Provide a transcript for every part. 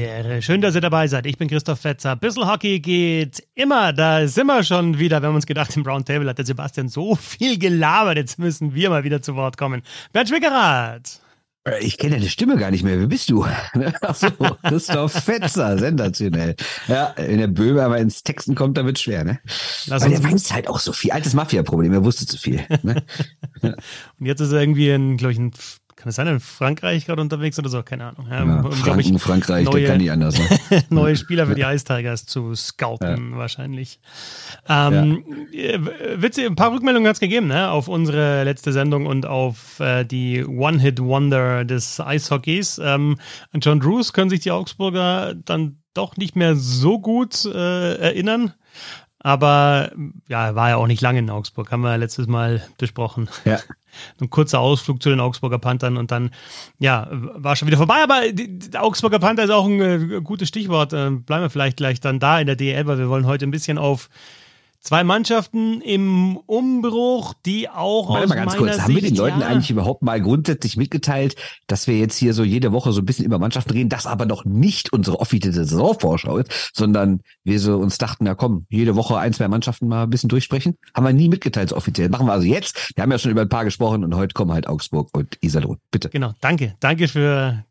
Herren, schön, dass ihr dabei seid. Ich bin Christoph Fetzer. Bissl Hockey geht immer. Da sind wir schon wieder. Wir haben uns gedacht, im Brown Table hat der Sebastian so viel gelabert. Jetzt müssen wir mal wieder zu Wort kommen. Bernd Schwickerath. Ich kenne deine Stimme gar nicht mehr. Wer bist du? Achso, Christoph Fetzer, sensationell. Ja, wenn der Böhme aber ins Texten kommt, dann wird es schwer, ne? Lass Weil der weiß halt auch so viel. Altes Mafia-Problem, er wusste zu viel. Ne? Und jetzt ist er irgendwie ein, glaube ich, ein kann es sein, in Frankreich gerade unterwegs oder so? Keine Ahnung. Ja, ja, Franken, ich, Frankreich, neue, der kann nicht anders. Ne? neue Spieler für die Ice Tigers zu scouten, ja. wahrscheinlich. Ähm, ja. Witzig, ein paar Rückmeldungen hat es gegeben, ne? Auf unsere letzte Sendung und auf äh, die One-Hit-Wonder des Eishockeys. Ähm, an John Drews können sich die Augsburger dann doch nicht mehr so gut äh, erinnern. Aber ja, war ja auch nicht lange in Augsburg, haben wir letztes Mal besprochen. Ja. Ein kurzer Ausflug zu den Augsburger Panthern und dann, ja, war schon wieder vorbei. Aber die, die Augsburger Panther ist auch ein äh, gutes Stichwort. Äh, bleiben wir vielleicht gleich dann da in der DL, weil wir wollen heute ein bisschen auf Zwei Mannschaften im Umbruch, die auch Warte mal ganz kurz, haben wir den Leuten ja, eigentlich überhaupt mal grundsätzlich mitgeteilt, dass wir jetzt hier so jede Woche so ein bisschen über Mannschaften reden, das aber noch nicht unsere offizielle Saisonvorschau ist, sondern wir so uns dachten, na komm, jede Woche ein, zwei Mannschaften mal ein bisschen durchsprechen. Haben wir nie mitgeteilt so offiziell. Machen wir also jetzt. Wir haben ja schon über ein paar gesprochen und heute kommen halt Augsburg und Iserlohn. Bitte. Genau, danke. Danke für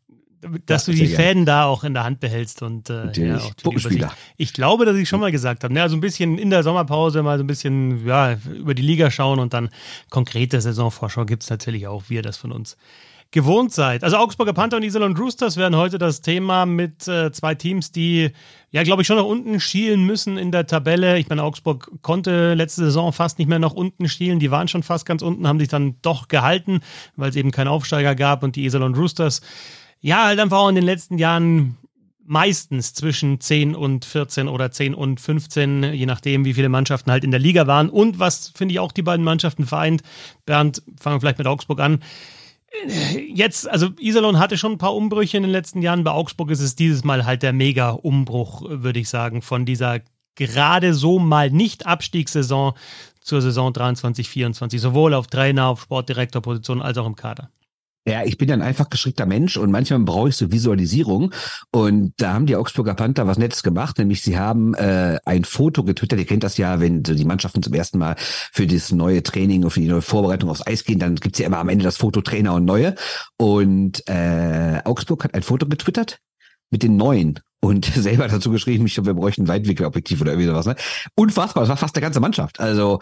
dass ja, du die Fäden da auch in der Hand behältst und äh, ja, auch die Ich glaube, dass ich schon mal gesagt habe, ne, also ein bisschen in der Sommerpause mal so ein bisschen ja, über die Liga schauen und dann konkrete Saisonvorschau gibt es natürlich auch, wie ihr das von uns gewohnt seid. Also Augsburger Panther und Iserlohn Roosters werden heute das Thema mit äh, zwei Teams, die ja, glaube ich, schon nach unten schielen müssen in der Tabelle. Ich meine, Augsburg konnte letzte Saison fast nicht mehr nach unten schielen. Die waren schon fast ganz unten, haben sich dann doch gehalten, weil es eben keinen Aufsteiger gab und die Iserlohn Roosters ja, halt einfach auch in den letzten Jahren meistens zwischen 10 und 14 oder 10 und 15, je nachdem, wie viele Mannschaften halt in der Liga waren. Und was finde ich auch die beiden Mannschaften vereint, Bernd, fangen wir vielleicht mit Augsburg an. Jetzt, also Iserlohn hatte schon ein paar Umbrüche in den letzten Jahren. Bei Augsburg ist es dieses Mal halt der Mega-Umbruch, würde ich sagen, von dieser gerade so mal nicht Abstiegssaison zur Saison 23, 24, sowohl auf Trainer, auf Sportdirektorposition als auch im Kader. Ja, ich bin ja ein einfach geschickter Mensch und manchmal brauche ich so Visualisierung. Und da haben die Augsburger Panther was Nettes gemacht, nämlich sie haben äh, ein Foto getwittert. Ihr kennt das ja, wenn so die Mannschaften zum ersten Mal für das neue Training und für die neue Vorbereitung aufs Eis gehen, dann gibt's ja immer am Ende das Foto Trainer und Neue. Und äh, Augsburg hat ein Foto getwittert mit den Neuen und selber dazu geschrieben, ich glaube, wir bräuchten ein Weitwinkelobjektiv oder irgendwie sowas. Ne? Unfassbar, das war fast der ganze Mannschaft. Also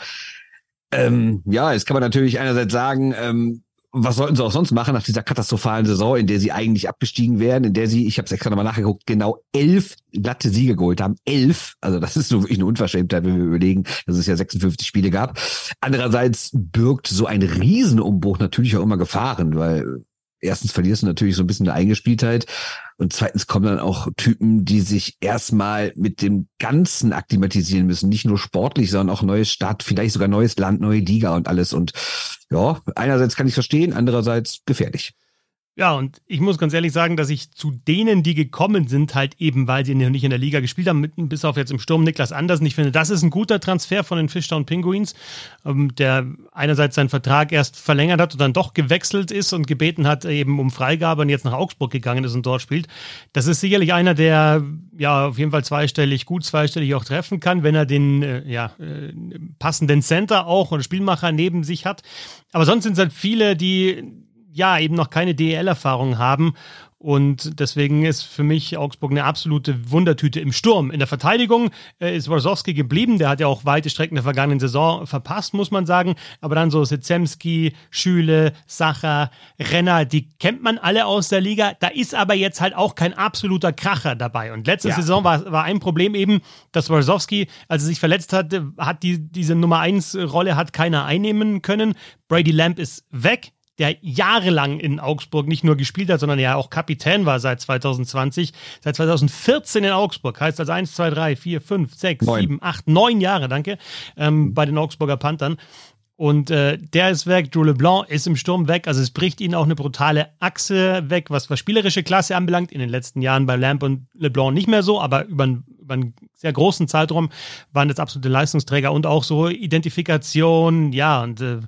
ähm, ja, jetzt kann man natürlich einerseits sagen, ähm, was sollten sie auch sonst machen nach dieser katastrophalen Saison, in der sie eigentlich abgestiegen wären, in der sie, ich habe es extra nochmal nachgeguckt, genau elf glatte Siege geholt haben. Elf, also das ist so wirklich eine Unverschämtheit, wenn wir überlegen, dass es ja 56 Spiele gab. Andererseits birgt so ein Riesenumbruch natürlich auch immer Gefahren, weil erstens verlierst du natürlich so ein bisschen eine Eingespieltheit und zweitens kommen dann auch Typen, die sich erstmal mit dem Ganzen akklimatisieren müssen, nicht nur sportlich, sondern auch neues Stadt, vielleicht sogar neues Land, neue Liga und alles und ja, einerseits kann ich verstehen, andererseits gefährlich. Ja, und ich muss ganz ehrlich sagen, dass ich zu denen, die gekommen sind, halt eben, weil sie noch nicht in der Liga gespielt haben, mit, bis auf jetzt im Sturm Niklas Andersen. Ich finde, das ist ein guter Transfer von den Fishtown Penguins, ähm, der einerseits seinen Vertrag erst verlängert hat und dann doch gewechselt ist und gebeten hat eben um Freigabe und jetzt nach Augsburg gegangen ist und dort spielt. Das ist sicherlich einer, der ja auf jeden Fall zweistellig, gut zweistellig auch treffen kann, wenn er den äh, ja, äh, passenden Center auch und Spielmacher neben sich hat. Aber sonst sind es halt viele, die ja eben noch keine DEL-Erfahrung haben. Und deswegen ist für mich Augsburg eine absolute Wundertüte im Sturm. In der Verteidigung äh, ist Warzowski geblieben. Der hat ja auch weite Strecken der vergangenen Saison verpasst, muss man sagen. Aber dann so Sitzemski, Schüle, Sacher, Renner, die kennt man alle aus der Liga. Da ist aber jetzt halt auch kein absoluter Kracher dabei. Und letzte ja. Saison war, war ein Problem eben, dass Warzowski, als er sich verletzt hat, hat die, diese Nummer 1 Rolle hat keiner einnehmen können. Brady Lamb ist weg der jahrelang in Augsburg nicht nur gespielt hat, sondern ja auch Kapitän war seit 2020, seit 2014 in Augsburg. Heißt also 1, 2, 3, 4, 5, 6, neun. 7, 8, 9 Jahre, danke, ähm, bei den Augsburger Panthern. Und äh, der ist weg, Drew LeBlanc ist im Sturm weg. Also es bricht ihnen auch eine brutale Achse weg, was, was spielerische Klasse anbelangt. In den letzten Jahren bei Lamp und LeBlanc nicht mehr so, aber über, über einen sehr großen Zeitraum waren das absolute Leistungsträger und auch so Identifikation, ja, und äh,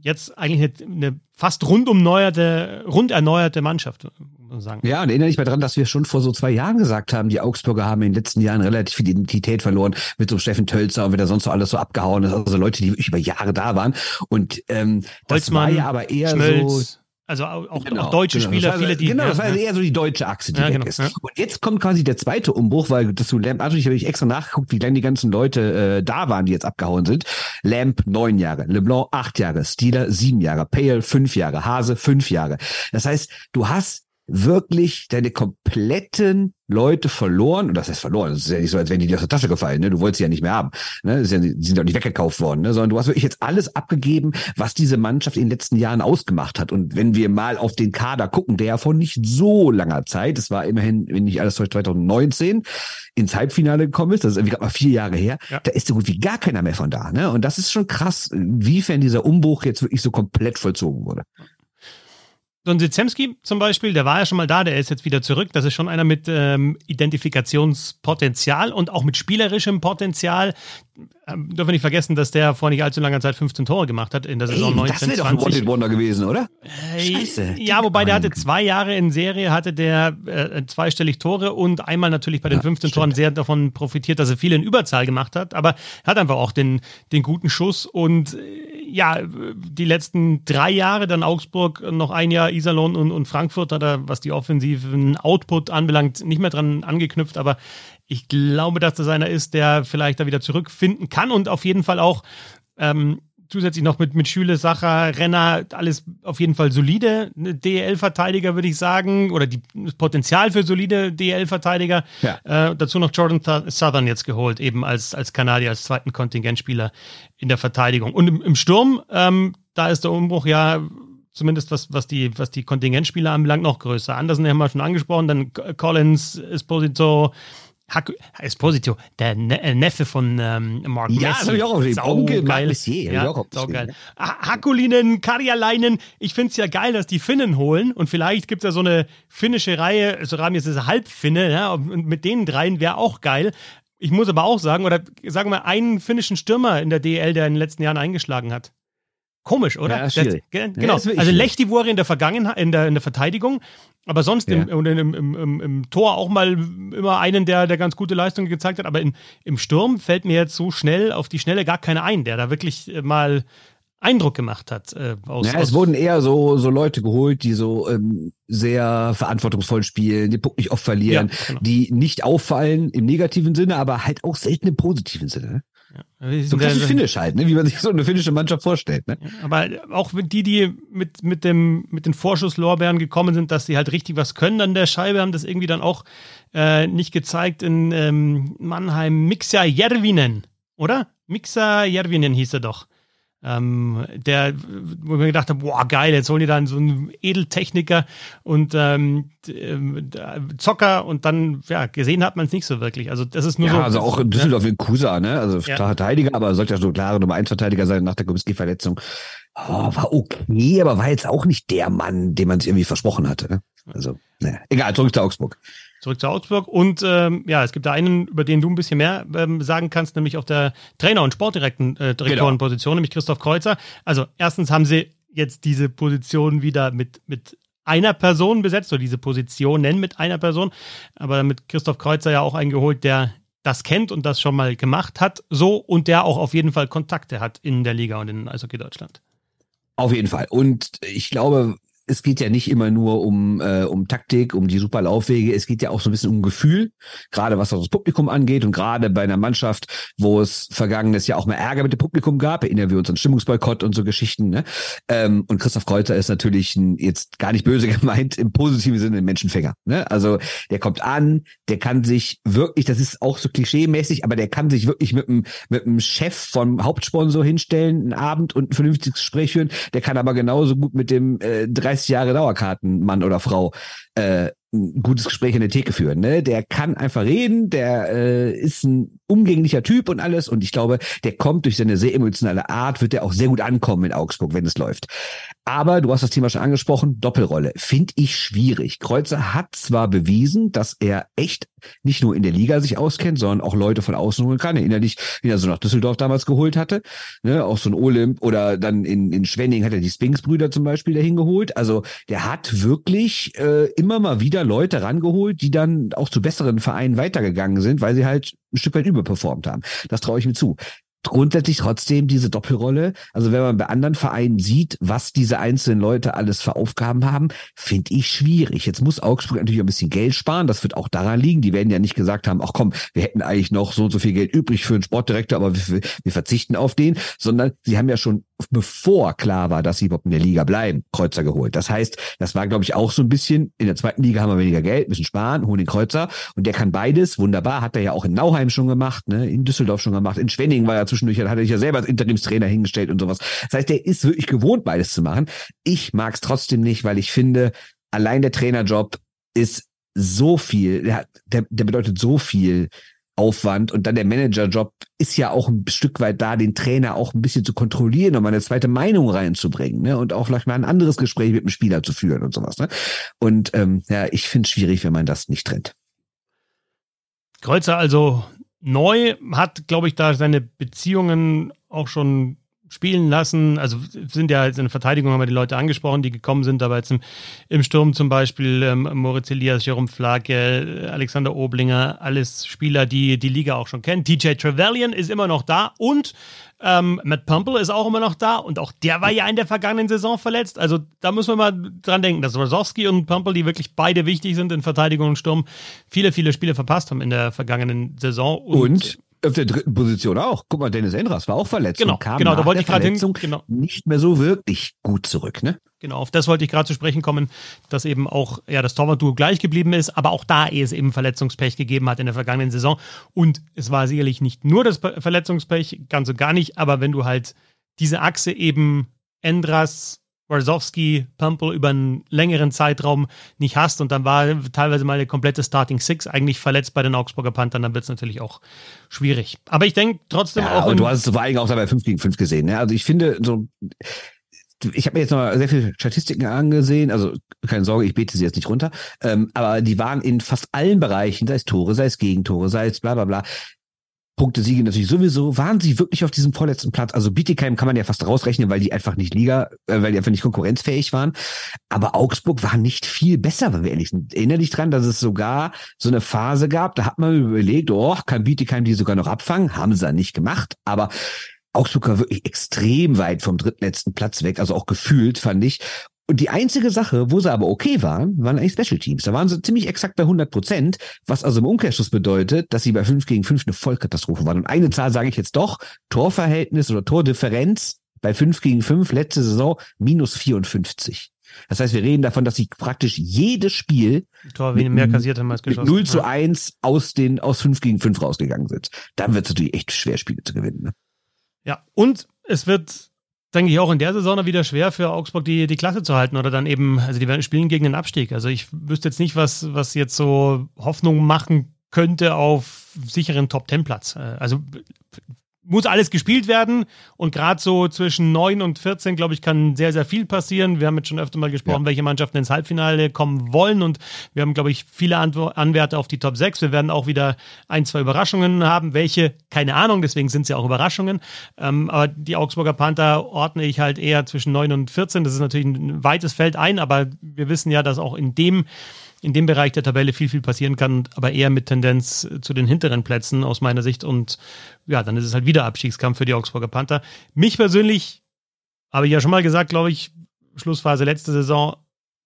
jetzt eigentlich eine, eine fast rundum neuerte, rund erneuerte Mannschaft, muss man sagen. Ja, und erinnere dich mal dran, dass wir schon vor so zwei Jahren gesagt haben, die Augsburger haben in den letzten Jahren relativ viel Identität verloren mit so Steffen Tölzer und wer da sonst so alles so abgehauen ist. Also Leute, die wirklich über Jahre da waren. Und ähm, das Holzmann, war ja aber eher Schmölz. so Also auch, Genau, auch deutsche genau. Spieler, Das viele, die. Genau, das war ja. eher so die deutsche Achse, die Ja, weg genau, ist. ja. Und jetzt kommt quasi der zweite Umbruch, weil das zu Lamp, natürlich habe ich extra nachgeguckt, wie lange die ganzen Leute äh, da waren, die jetzt abgehauen sind. Lamp neun Jahre, LeBlanc acht Jahre, Steeler sieben Jahre, Pale fünf Jahre, Hase fünf Jahre. Das heißt, du hast wirklich deine kompletten Leute verloren. Und das heißt verloren. Das ist ja nicht so, als wären die dir aus der Tasche gefallen. Ne? Du wolltest sie ja nicht mehr haben. Ne? Das ist ja, die sind ja auch nicht weggekauft worden. Ne? Sondern du hast wirklich jetzt alles abgegeben, was diese Mannschaft in den letzten Jahren ausgemacht hat. Und wenn wir mal auf den Kader gucken, der ja vor nicht so langer Zeit, es war immerhin, wenn nicht alles täuscht, 2019, ins Halbfinale gekommen ist, das ist irgendwie gerade mal vier Jahre her, Ja. da ist so gut wie gar keiner mehr von da. Ne? Und das ist schon krass, inwiefern dieser Umbruch jetzt wirklich so komplett vollzogen wurde. So ein Sitzemski zum Beispiel, der war ja schon mal da, der ist jetzt wieder zurück. Das ist schon einer mit ähm, Identifikationspotenzial und auch mit spielerischem Potenzial. Ähm, dürfen wir nicht vergessen, dass der vor nicht allzu langer Zeit 15 Tore gemacht hat in der Saison Ey, das 19, wäre doch ein 20. Wanted Wonder gewesen, oder? Äh, Scheiße. Ja, wobei der hatte zwei Jahre in Serie, hatte der äh, zweistellig Tore und einmal natürlich bei den Ja, 15 stimmt. Toren sehr davon profitiert, dass er viel in Überzahl gemacht hat, aber er hat einfach auch den, den guten Schuss und äh, ja, die letzten drei Jahre, dann Augsburg, noch ein Jahr Iserlohn und, und Frankfurt hat er, was die offensiven Output anbelangt, nicht mehr dran angeknüpft, aber ich glaube, dass das einer ist, der vielleicht da wieder zurückfinden kann und auf jeden Fall auch ähm, zusätzlich noch mit, mit Schüle, Sacher, Renner, alles auf jeden Fall solide DL-Verteidiger, würde ich sagen, oder die, das Potenzial für solide DL-Verteidiger. Ja. Äh, dazu noch Jordan Th- Southern jetzt geholt, eben als, als Kanadier, als zweiten Kontingentspieler in der Verteidigung. Und im, im Sturm, ähm, da ist der Umbruch ja zumindest was, was, die, was die Kontingentspieler anbelangt, noch größer. Andersen haben wir schon angesprochen, dann Collins, Esposito, Haku, Esposito, der ne äh, Neffe von ähm, Mark Ja, das hab ich auch. Sau Onkel Mark geil. Messier, Ja, auch. Ha- Hakulinen, Karjalainen. Ich find's ja geil, dass die Finnen holen und vielleicht gibt's ja so eine finnische Reihe, so Rami ist es Halbfinne, ja, und mit denen dreien wäre auch geil. Ich muss aber auch sagen, oder sagen wir einen finnischen Stürmer in der DL, der in den letzten Jahren eingeschlagen hat. Komisch, oder? Ja, schwierig. Das, ge- Ja, genau. wirklich also. Lechtivore in der Vergangenheit, in der, in der Verteidigung, aber sonst im, Ja. im, im, im, im Tor auch mal immer einen, der, der ganz gute Leistungen gezeigt hat. Aber in, im Sturm fällt mir jetzt so schnell auf die Schnelle gar keiner ein, der da wirklich äh, mal Eindruck gemacht hat. Äh, aus, Ja, aus, es wurden eher so, so Leute geholt, die so ähm, sehr verantwortungsvoll spielen, den Puck nicht oft verlieren, Ja, genau. die nicht auffallen im negativen Sinne, aber halt auch selten im positiven Sinne. Wir So klassisch ja- Finnisch halt, ne? wie man sich so eine finnische Mannschaft vorstellt. Ne? Aber auch die, die mit, mit, dem, mit den Vorschusslorbeeren gekommen sind, dass sie halt richtig was können an der Scheibe, haben das irgendwie dann auch äh, nicht gezeigt in ähm, Mannheim. Mixa Järvinen, oder? Mixa Järvinen hieß er doch. Ähm, der, wo ich mir gedacht habe, boah, geil, jetzt holen die dann so einen Edeltechniker und ähm, ähm, Zocker und dann, ja, gesehen hat man es nicht so wirklich. Also das ist nur Ja, so. also auch in Düsseldorf in Kusa, ne? Also Ja. Verteidiger, aber sollte ja so klare Nummer 1 Verteidiger sein nach der Kubicki-Verletzung. Oh, war okay, aber war jetzt auch nicht der Mann, den man sich irgendwie versprochen hatte. Ne? Also, naja. egal, zurück zu Augsburg. Zurück zu Augsburg. Und ähm, ja, es gibt da einen, über den du ein bisschen mehr ähm, sagen kannst, nämlich auf der Trainer- und Sportdirektorenposition, äh, Direktorenposition, nämlich Christoph Kreuzer. Also erstens haben sie jetzt diese Position wieder mit, mit einer Person besetzt, oder diese Positionen mit einer Person, aber mit Christoph Kreuzer ja auch eingeholt, der das kennt und das schon mal gemacht hat, so und der auch auf jeden Fall Kontakte hat in der Liga und in Eishockey Deutschland. Auf jeden Fall. Und ich glaube, es geht ja nicht immer nur um, äh, um Taktik, um die super Laufwege. Es geht ja auch so ein bisschen um Gefühl, gerade was das Publikum angeht und gerade bei einer Mannschaft, wo es vergangenes Jahr auch mal Ärger mit dem Publikum gab. Erinnern wir uns an Stimmungsboykott und so Geschichten. Ne? Ähm, und Christoph Kreuzer ist natürlich ein, jetzt gar nicht böse gemeint, im positiven Sinne ein Menschenfänger. Ne? Also der kommt an, der kann sich wirklich, das ist auch so klischee-mäßig, aber der kann sich wirklich mit dem, mit dem Chef vom Hauptsponsor hinstellen, einen Abend und ein vernünftiges Gespräch führen. Der kann aber genauso gut mit dem äh, 30 Jahre Dauerkartenmann oder Frau äh, ein gutes Gespräch in der Theke führen. Ne? Der kann einfach reden, der äh, ist ein umgänglicher Typ und alles. Und ich glaube, der kommt durch seine sehr emotionale Art, wird er auch sehr gut ankommen in Augsburg, wenn es läuft. Aber du hast das Thema schon angesprochen, Doppelrolle. Finde ich schwierig. Kreuzer hat zwar bewiesen, dass er echt nicht nur in der Liga sich auskennt, sondern auch Leute von außen holen kann. Erinnere dich, wie er so nach Düsseldorf damals geholt hatte. Ne? Auch so ein Olymp oder dann in, in Schwenning hat er die Spinks-Brüder zum Beispiel dahin geholt. Also der hat wirklich äh, immer mal wieder Leute rangeholt, die dann auch zu besseren Vereinen weitergegangen sind, weil sie halt ein Stück weit überperformt haben. Das traue ich mir zu grundsätzlich trotzdem diese Doppelrolle. Also wenn man bei anderen Vereinen sieht, was diese einzelnen Leute alles für Aufgaben haben, finde ich schwierig. Jetzt muss Augsburg natürlich ein bisschen Geld sparen. Das wird auch daran liegen. Die werden ja nicht gesagt haben, ach komm, wir hätten eigentlich noch so und so viel Geld übrig für einen Sportdirektor, aber wir, wir verzichten auf den, sondern sie haben ja schon bevor klar war, dass sie überhaupt in der Liga bleiben, Kreuzer geholt. Das heißt, das war, glaube ich, auch so ein bisschen, in der zweiten Liga haben wir weniger Geld, müssen sparen, holen den Kreuzer und der kann beides, wunderbar, hat er ja auch in Nauheim schon gemacht, ne, in Düsseldorf schon gemacht, in Schwenning war er zwischendurch, hat er sich ja selber als Interimstrainer hingestellt und sowas. Das heißt, der ist wirklich gewohnt, beides zu machen. Ich mag es trotzdem nicht, weil ich finde, allein der Trainerjob ist so viel, der, der, der bedeutet so viel Aufwand und dann der Managerjob ist ja auch ein Stück weit da, den Trainer auch ein bisschen zu kontrollieren und mal eine zweite Meinung reinzubringen, ne? Und auch vielleicht mal ein anderes Gespräch mit dem Spieler zu führen und sowas, ne? Und ähm, ja, ich finde es schwierig, wenn man das nicht trennt. Kreuzer also neu, hat, glaube ich, da seine Beziehungen auch schon spielen lassen. Also sind ja in der Verteidigung haben wir die Leute angesprochen, die gekommen sind, aber jetzt im, im Sturm zum Beispiel ähm, Moritz Elias, Jerome Flake, Alexander Oblinger, alles Spieler, die die Liga auch schon kennen. TJ Trevelyan ist immer noch da und ähm, Matt Pumple ist auch immer noch da und auch der war ja in der vergangenen Saison verletzt. Also da muss man mal dran denken, dass Rosowski und Pumple, die wirklich beide wichtig sind in Verteidigung und Sturm, viele, viele Spiele verpasst haben in der vergangenen Saison. Und, und auf der dritten Position auch. Guck mal, Dennis Endras war auch verletzt. Genau, kam genau, da wollte ich gerade hin. Genau. Nicht mehr so wirklich gut zurück, ne? Genau, auf das wollte ich gerade zu sprechen kommen, dass eben auch ja das Torwart-Duo gleich geblieben ist, aber auch da es eben Verletzungspech gegeben hat in der vergangenen Saison. Und es war sicherlich nicht nur das Verletzungspech, ganz und gar nicht, aber wenn du halt diese Achse eben Endras, Warzowski, Pumple über einen längeren Zeitraum nicht hast und dann war teilweise mal der komplette Starting Six eigentlich verletzt bei den Augsburger Panthern, dann wird es natürlich auch schwierig. Aber ich denke trotzdem ja, auch. Und du hast es vor allem auch dabei 5 gegen 5 gesehen. Ne? Also ich finde so. Ich habe mir jetzt noch sehr viele Statistiken angesehen, also keine Sorge, ich bete sie jetzt nicht runter, ähm, aber die waren in fast allen Bereichen, sei es Tore, sei es Gegentore, sei es bla bla bla, Punkte Siege natürlich sowieso. Waren sie wirklich auf diesem vorletzten Platz? Also Bietigheim kann man ja fast rausrechnen, weil die einfach nicht Liga, äh, weil die einfach nicht konkurrenzfähig waren. Aber Augsburg war nicht viel besser, wenn wir ehrlich sind. Erinnere dich dran, dass es sogar so eine Phase gab, da hat man überlegt, oh, kann Bietigheim die sogar noch abfangen? Haben sie dann nicht gemacht. Aber Augsburg war wirklich extrem weit vom drittletzten Platz weg, also auch gefühlt, fand ich. Und die einzige Sache, wo sie aber okay waren, waren eigentlich Special Teams. Da waren sie ziemlich exakt bei 100 Prozent, was also im Umkehrschluss bedeutet, dass sie bei 5 gegen 5 eine Vollkatastrophe waren. Und eine Zahl sage ich jetzt doch, Torverhältnis oder Tordifferenz bei 5 gegen 5 letzte Saison minus 54. Das heißt, wir reden davon, dass sie praktisch jedes Spiel Tor mit, mehr kassiert haben als geschossen. 0 zu 1 aus den aus 5 gegen 5 rausgegangen sind. Dann wird es natürlich echt schwer, Spiele zu gewinnen. Ne? Ja, und es wird denke ich, auch in der Saison wieder schwer für Augsburg die, die Klasse zu halten oder dann eben, also die werden spielen gegen den Abstieg. Also ich wüsste jetzt nicht, was, was jetzt so Hoffnung machen könnte auf sicheren Top-10-Platz. Äh, also muss alles gespielt werden und gerade so zwischen 9 und 14, glaube ich, kann sehr, sehr viel passieren. Wir haben jetzt schon öfter mal gesprochen, ja. welche Mannschaften ins Halbfinale kommen wollen und wir haben, glaube ich, viele Anwärter auf die Top 6. Wir werden auch wieder ein, zwei Überraschungen haben. Welche? Keine Ahnung, deswegen sind es ja auch Überraschungen. Ähm, aber die Augsburger Panther ordne ich halt eher zwischen 9 und 14. Das ist natürlich ein weites Feld ein, aber wir wissen ja, dass auch in dem in dem Bereich der Tabelle viel, viel passieren kann, aber eher mit Tendenz zu den hinteren Plätzen aus meiner Sicht. Und ja, dann ist es halt wieder Abstiegskampf für die Augsburger Panther. Mich persönlich, habe ich ja schon mal gesagt, glaube ich, Schlussphase letzte Saison,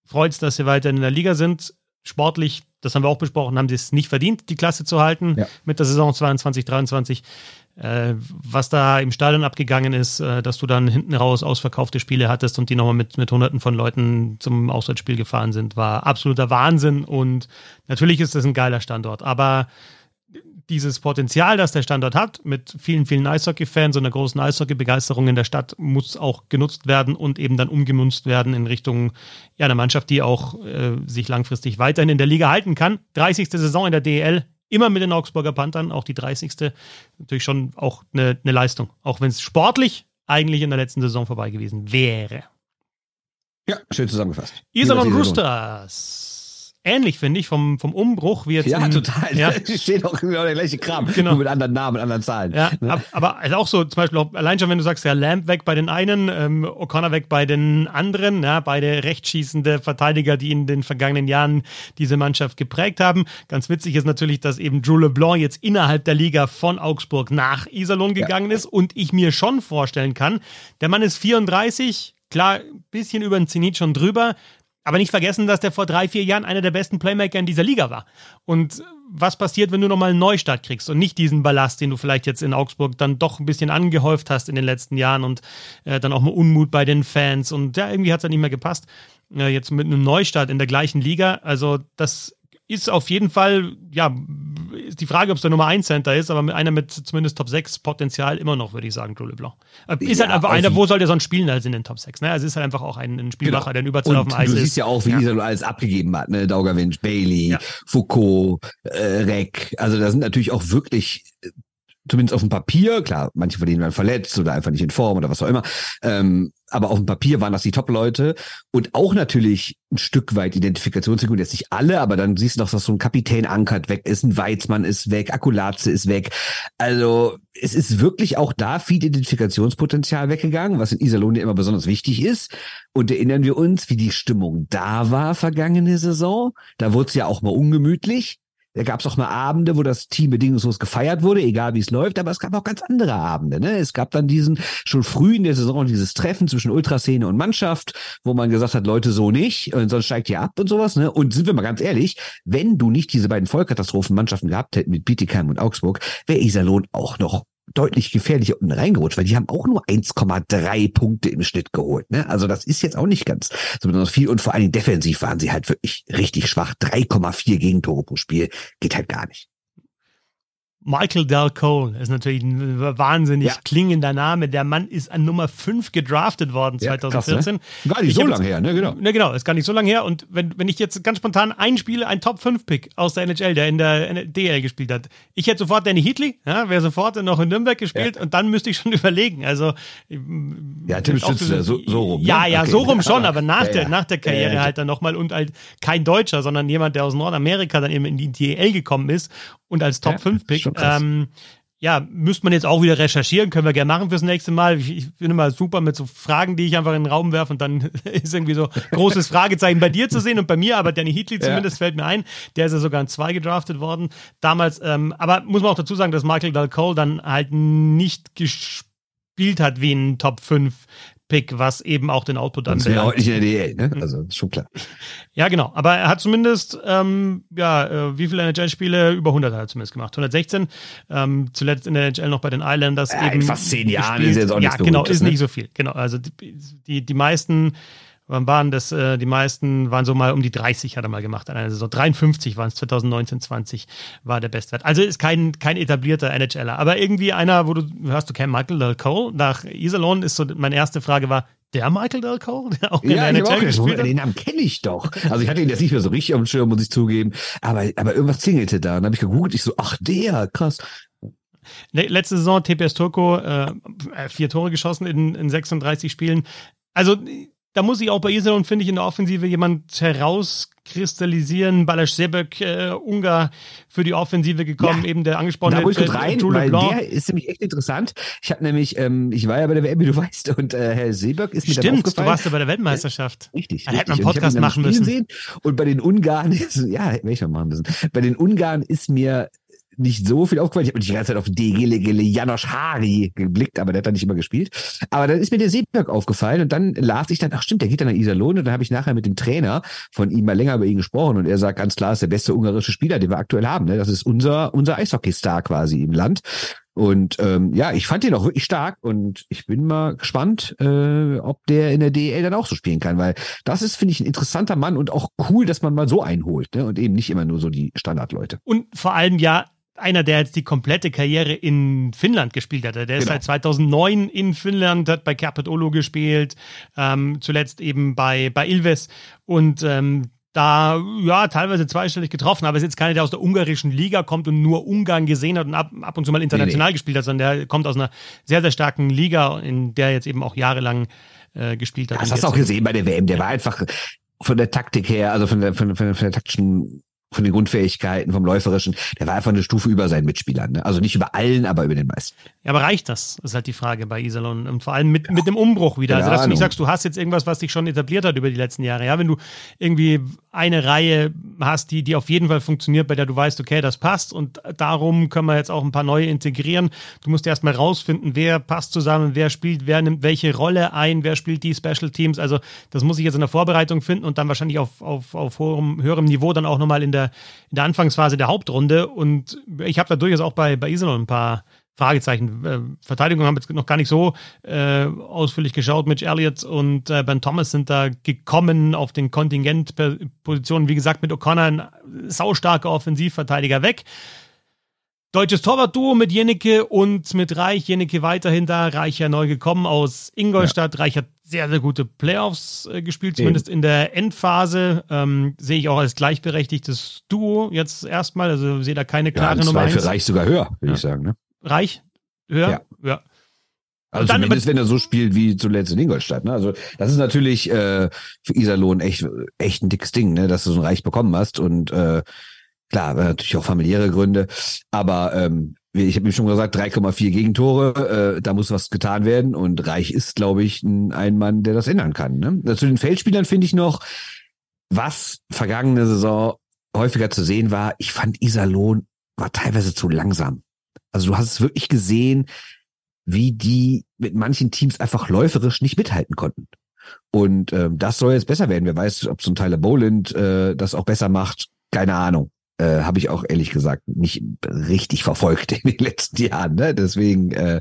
freut es, dass sie weiter in der Liga sind. Sportlich, das haben wir auch besprochen, haben sie es nicht verdient, die Klasse zu halten ja. mit der Saison 22, 23 äh, was da im Stadion abgegangen ist, äh, dass du dann hinten raus ausverkaufte Spiele hattest und die nochmal mit, mit Hunderten von Leuten zum Auswärtsspiel gefahren sind, war absoluter Wahnsinn und natürlich ist das ein geiler Standort, aber dieses Potenzial, das der Standort hat, mit vielen, vielen Eishockey-Fans und einer großen Eishockey-Begeisterung in der Stadt, muss auch genutzt werden und eben dann umgemünzt werden in Richtung ja, einer Mannschaft, die auch äh, sich langfristig weiterhin in der Liga halten kann. 30. Saison in der DEL, immer mit den Augsburger Panthern, auch die 30. Natürlich schon auch eine, eine Leistung, auch wenn es sportlich eigentlich in der letzten Saison vorbei gewesen wäre. Ja, schön zusammengefasst. Iserlohn Roosters ähnlich, finde ich, vom, vom Umbruch wie jetzt. Ja, in, total. Ja. Steht auch genau der gleiche Kram. Genau. Nur mit anderen Namen, anderen Zahlen. Ja, Ne? ab- aber also auch so, zum Beispiel auch, allein schon, wenn du sagst, ja, Lamb weg bei den einen, ähm, O'Connor weg bei den anderen, ja, beide rechtschießende Verteidiger, die in den vergangenen Jahren diese Mannschaft geprägt haben. Ganz witzig ist natürlich, dass eben Drew LeBlanc jetzt innerhalb der Liga von Augsburg nach Iserlohn gegangen ist und ich mir schon vorstellen kann, der Mann ist 34, klar, bisschen über den Zenit schon drüber, aber nicht vergessen, dass der vor drei, vier Jahren einer der besten Playmaker in dieser Liga war. Und was passiert, wenn du nochmal einen Neustart kriegst und nicht diesen Ballast, den du vielleicht jetzt in Augsburg dann doch ein bisschen angehäuft hast in den letzten Jahren und äh, dann auch mal Unmut bei den Fans und ja, irgendwie hat es dann nicht mehr gepasst. Äh, jetzt mit einem Neustart in der gleichen Liga. Also, das ist auf jeden Fall, ja, ist die Frage, ob es der Nummer 1 Center ist, aber mit einer mit zumindest Top 6 Potenzial immer noch, würde ich sagen, Drew LeBlanc. Äh, Ist Ja, halt einfach auf einer, wo soll der sonst spielen als in den Top 6? Ne? Also ist halt einfach auch ein, ein Spielmacher, der in Überzahl auf Genau. Dem Eis du ist. siehst ja auch, wie Iserlohn alles abgegeben hat, ne? Daugerwinch, Bailey, Ja. Foucault, äh, Reck. Also da sind natürlich auch wirklich, äh, zumindest auf dem Papier, klar, manche von denen waren verletzt oder einfach nicht in Form oder was auch immer. Ähm, aber auf dem Papier waren das die Top-Leute und auch natürlich ein Stück weit Identifikationsfigur, jetzt nicht alle, aber dann siehst du noch, dass so ein Kapitän Ankert weg ist, ein Weizmann ist weg, Akulatze ist weg. Also es ist wirklich auch da viel Identifikationspotenzial weggegangen, was in Iserlohn ja immer besonders wichtig ist. Und erinnern wir uns, wie die Stimmung da war vergangene Saison. Da wurde es ja auch mal ungemütlich. Da gab es auch mal Abende, wo das Team bedingungslos gefeiert wurde, egal wie es läuft, aber es gab auch ganz andere Abende. Ne? Es gab dann diesen, schon früh in der Saison, dieses Treffen zwischen Ultraszene und Mannschaft, wo man gesagt hat, Leute, so nicht, sonst steigt ihr ab und sowas. Ne? Und sind wir mal ganz ehrlich, wenn du nicht diese beiden Vollkatastrophenmannschaften gehabt hätten mit Bietigheim und Augsburg, wäre Iserlohn auch noch deutlich gefährlicher unten reingerutscht, weil die haben auch nur 1,3 Punkte im Schnitt geholt. Ne? Also das ist jetzt auch nicht ganz so besonders viel und vor allen Dingen defensiv waren sie halt wirklich richtig schwach. 3,4 Gegentore pro Spiel geht halt gar nicht. Michael Del Cole ist natürlich ein wahnsinnig Ja. klingender Name. Der Mann ist an Nummer 5 gedraftet worden Ja, krass, 2014. Gar nicht Ich so lange her, ne? Genau. Ne, genau, ist gar nicht so lange her. Und wenn, wenn ich jetzt ganz spontan einspiele, ein Top-5-Pick aus der NHL, der in der DL gespielt hat, ich hätte sofort Danny Heatley, ja, wäre sofort noch in Nürnberg gespielt und dann müsste ich schon überlegen. Also, Ja, Tim auch Stützle, so- so rum, ne? Ja, ja, Okay. so rum schon, aber nach, Ja, der, ja. nach der Ja, Karriere ja, halt dann nochmal und halt kein Deutscher, sondern jemand, der aus Nordamerika dann eben in die DL gekommen ist und als Top-5-Pick. schon krass. ähm, ja, müsste man jetzt auch wieder recherchieren, können wir gerne machen fürs nächste Mal. Ich, ich bin immer super mit so Fragen, die ich einfach in den Raum werfe und dann ist irgendwie so großes Fragezeichen bei dir zu sehen und bei mir, aber Danny Heatley Ja. zumindest fällt mir ein. Der ist ja sogar in zwei gedraftet worden damals. Ähm, aber muss man auch dazu sagen, dass Michael Cole dann halt nicht gespielt hat wie ein Top 5 Pick, was eben auch den Output Das wäre heute nicht in der DL, ne? Also ist schon klar. Ja, genau. Aber er hat zumindest, ähm, ja, äh, wie viele NHL-Spiele? Über 100 hat er zumindest gemacht. 116. Ähm, zuletzt in der NHL noch bei den Islanders Ja, in eben. fast zehn Jahren gespielt. ist jetzt auch Ja, nichts genau, Berühmtes, ist ne? nicht so viel. Genau. Also die, die, die meisten, wann waren das? Äh, die meisten waren so mal um die 30 hat er mal gemacht an einer Saison. 53 waren es 2019, 20 war der Bestwert. Also ist kein, kein etablierter NHLer. Aber irgendwie einer, wo du, hörst du kein Michael Del Cole? Nach Iserlohn ist so, meine erste Frage war, der Michael Del Cole, der auch in Ja, der NHL gespielt hat? den Namen kenne ich doch. Also ich hatte ihn jetzt nicht mehr so richtig auf dem Schirm, muss ich zugeben. Aber, aber irgendwas zingelte da. Und dann habe ich gegoogelt, ich so, ach der, krass. Le- Letzte Saison TPS Turco äh, vier Tore geschossen in, in 36 Spielen. Also da muss ich auch bei Iserlohn, finde ich, in der Offensive jemand herauskristallisieren. Balasch Sebek, äh, Ungar für die Offensive gekommen, Ja. eben der angesprochene Da ich äh, rein, weil der ist nämlich echt interessant. Ich habe nämlich, ähm, ich war ja bei der WM, wie du weißt, und äh, Herr Seeberg ist mir dann Stimmt, du warst ja bei der Weltmeisterschaft. Richtig. Da hätte man einen Podcast machen müssen. Sehen. Und bei den Ungarn ist, ja, hätte ich mal machen müssen. Bei den Ungarn ist mir nicht so viel aufgefallen. Ich habe die ganze Zeit auf Degelegele Janosch Hari geblickt, aber der hat da nicht immer gespielt. Aber dann ist mir der Seeberg aufgefallen und dann las ich dann, ach stimmt, der geht dann nach Iserlohn und dann habe ich nachher mit dem Trainer von ihm mal länger über ihn gesprochen und er sagt ganz klar, ist der beste ungarische Spieler, den wir aktuell haben. Ne? Das ist unser, unser Eishockey-Star quasi im Land. Und ähm, ja, ich fand den auch wirklich stark und ich bin mal gespannt, äh, ob der in der DEL dann auch so spielen kann, weil das ist, finde ich, ein interessanter Mann und auch cool, dass man mal so einholt ne? und eben nicht immer nur so die Standardleute. Und vor allem ja einer, der jetzt die komplette Karriere in Finnland gespielt hat. Der genau. ist seit 2009 in Finnland, hat bei Capit Olo gespielt, ähm, zuletzt eben bei, bei Ilves und ähm, da ja teilweise zweistellig getroffen, aber ist jetzt keiner, der aus der ungarischen Liga kommt und nur Ungarn gesehen hat und ab, ab und zu mal international nee, nee. gespielt hat, sondern der kommt aus einer sehr, sehr starken Liga, in der jetzt eben auch jahrelang äh, gespielt hat. Das hast du auch gesehen bei der WM, der war einfach von der Taktik her, also von der, von, von, von der taktischen von den Grundfähigkeiten, vom Läuferischen, der war einfach eine Stufe über seinen Mitspielern. Ne? Also nicht über allen, aber über den meisten. Ja, aber reicht das? Das ist halt die Frage bei Iserlohn. Und vor allem mit, ja. mit dem Umbruch wieder. Also, dass du nicht sagst, du hast jetzt irgendwas, was dich schon etabliert hat über die letzten Jahre. Ja, wenn du irgendwie eine Reihe hast, die, die auf jeden Fall funktioniert, bei der du weißt, okay, das passt und darum können wir jetzt auch ein paar neue integrieren. Du musst erstmal rausfinden, wer passt zusammen, wer spielt, wer nimmt welche Rolle ein, wer spielt die Special Teams. Also, das muss ich jetzt in der Vorbereitung finden und dann wahrscheinlich auf, auf, auf hohem, höherem Niveau dann auch nochmal in der in der Anfangsphase der Hauptrunde. Und ich habe da durchaus auch bei, bei Iserlohn ein paar Fragezeichen. Äh, Verteidigung haben wir jetzt noch gar nicht so äh, ausführlich geschaut. Mitch Elliott und äh, Ben Thomas sind da gekommen auf den Kontingentpositionen. Wie gesagt, mit O'Connor ein saustarker Offensivverteidiger weg. Deutsches Torwartduo mit Jennecke und mit Reich. Jennecke weiterhin da. Reich ja neu gekommen aus Ingolstadt. Ja. Reich hat sehr, sehr gute Playoffs äh, gespielt, zumindest Eben. in der Endphase. Ähm, sehe ich auch als gleichberechtigtes Duo jetzt erstmal. Also sehe da keine klare ja, Nummer. Für Reich sogar höher, würde ja. ich sagen. Ne? Reich? Höher? Ja. ja. Also dann, zumindest, wenn er so spielt wie zuletzt in Ingolstadt. Ne? Also das ist natürlich äh, für Iserlohn echt, echt ein dickes Ding, ne? dass du so ein Reich bekommen hast. Und äh, Klar, natürlich auch familiäre Gründe, aber ähm, ich habe ihm schon gesagt, 3,4 Gegentore, äh, da muss was getan werden und Reich ist, glaube ich, ein, ein Mann, der das ändern kann. Ne? Zu also den Feldspielern finde ich noch, was vergangene Saison häufiger zu sehen war, ich fand Iserlohn war teilweise zu langsam. Also du hast es wirklich gesehen, wie die mit manchen Teams einfach läuferisch nicht mithalten konnten. Und ähm, das soll jetzt besser werden. Wer weiß, ob so ein Tyler Boland äh, das auch besser macht. Keine Ahnung äh, habe ich auch ehrlich gesagt nicht richtig verfolgt in den letzten Jahren. Ne? Deswegen äh,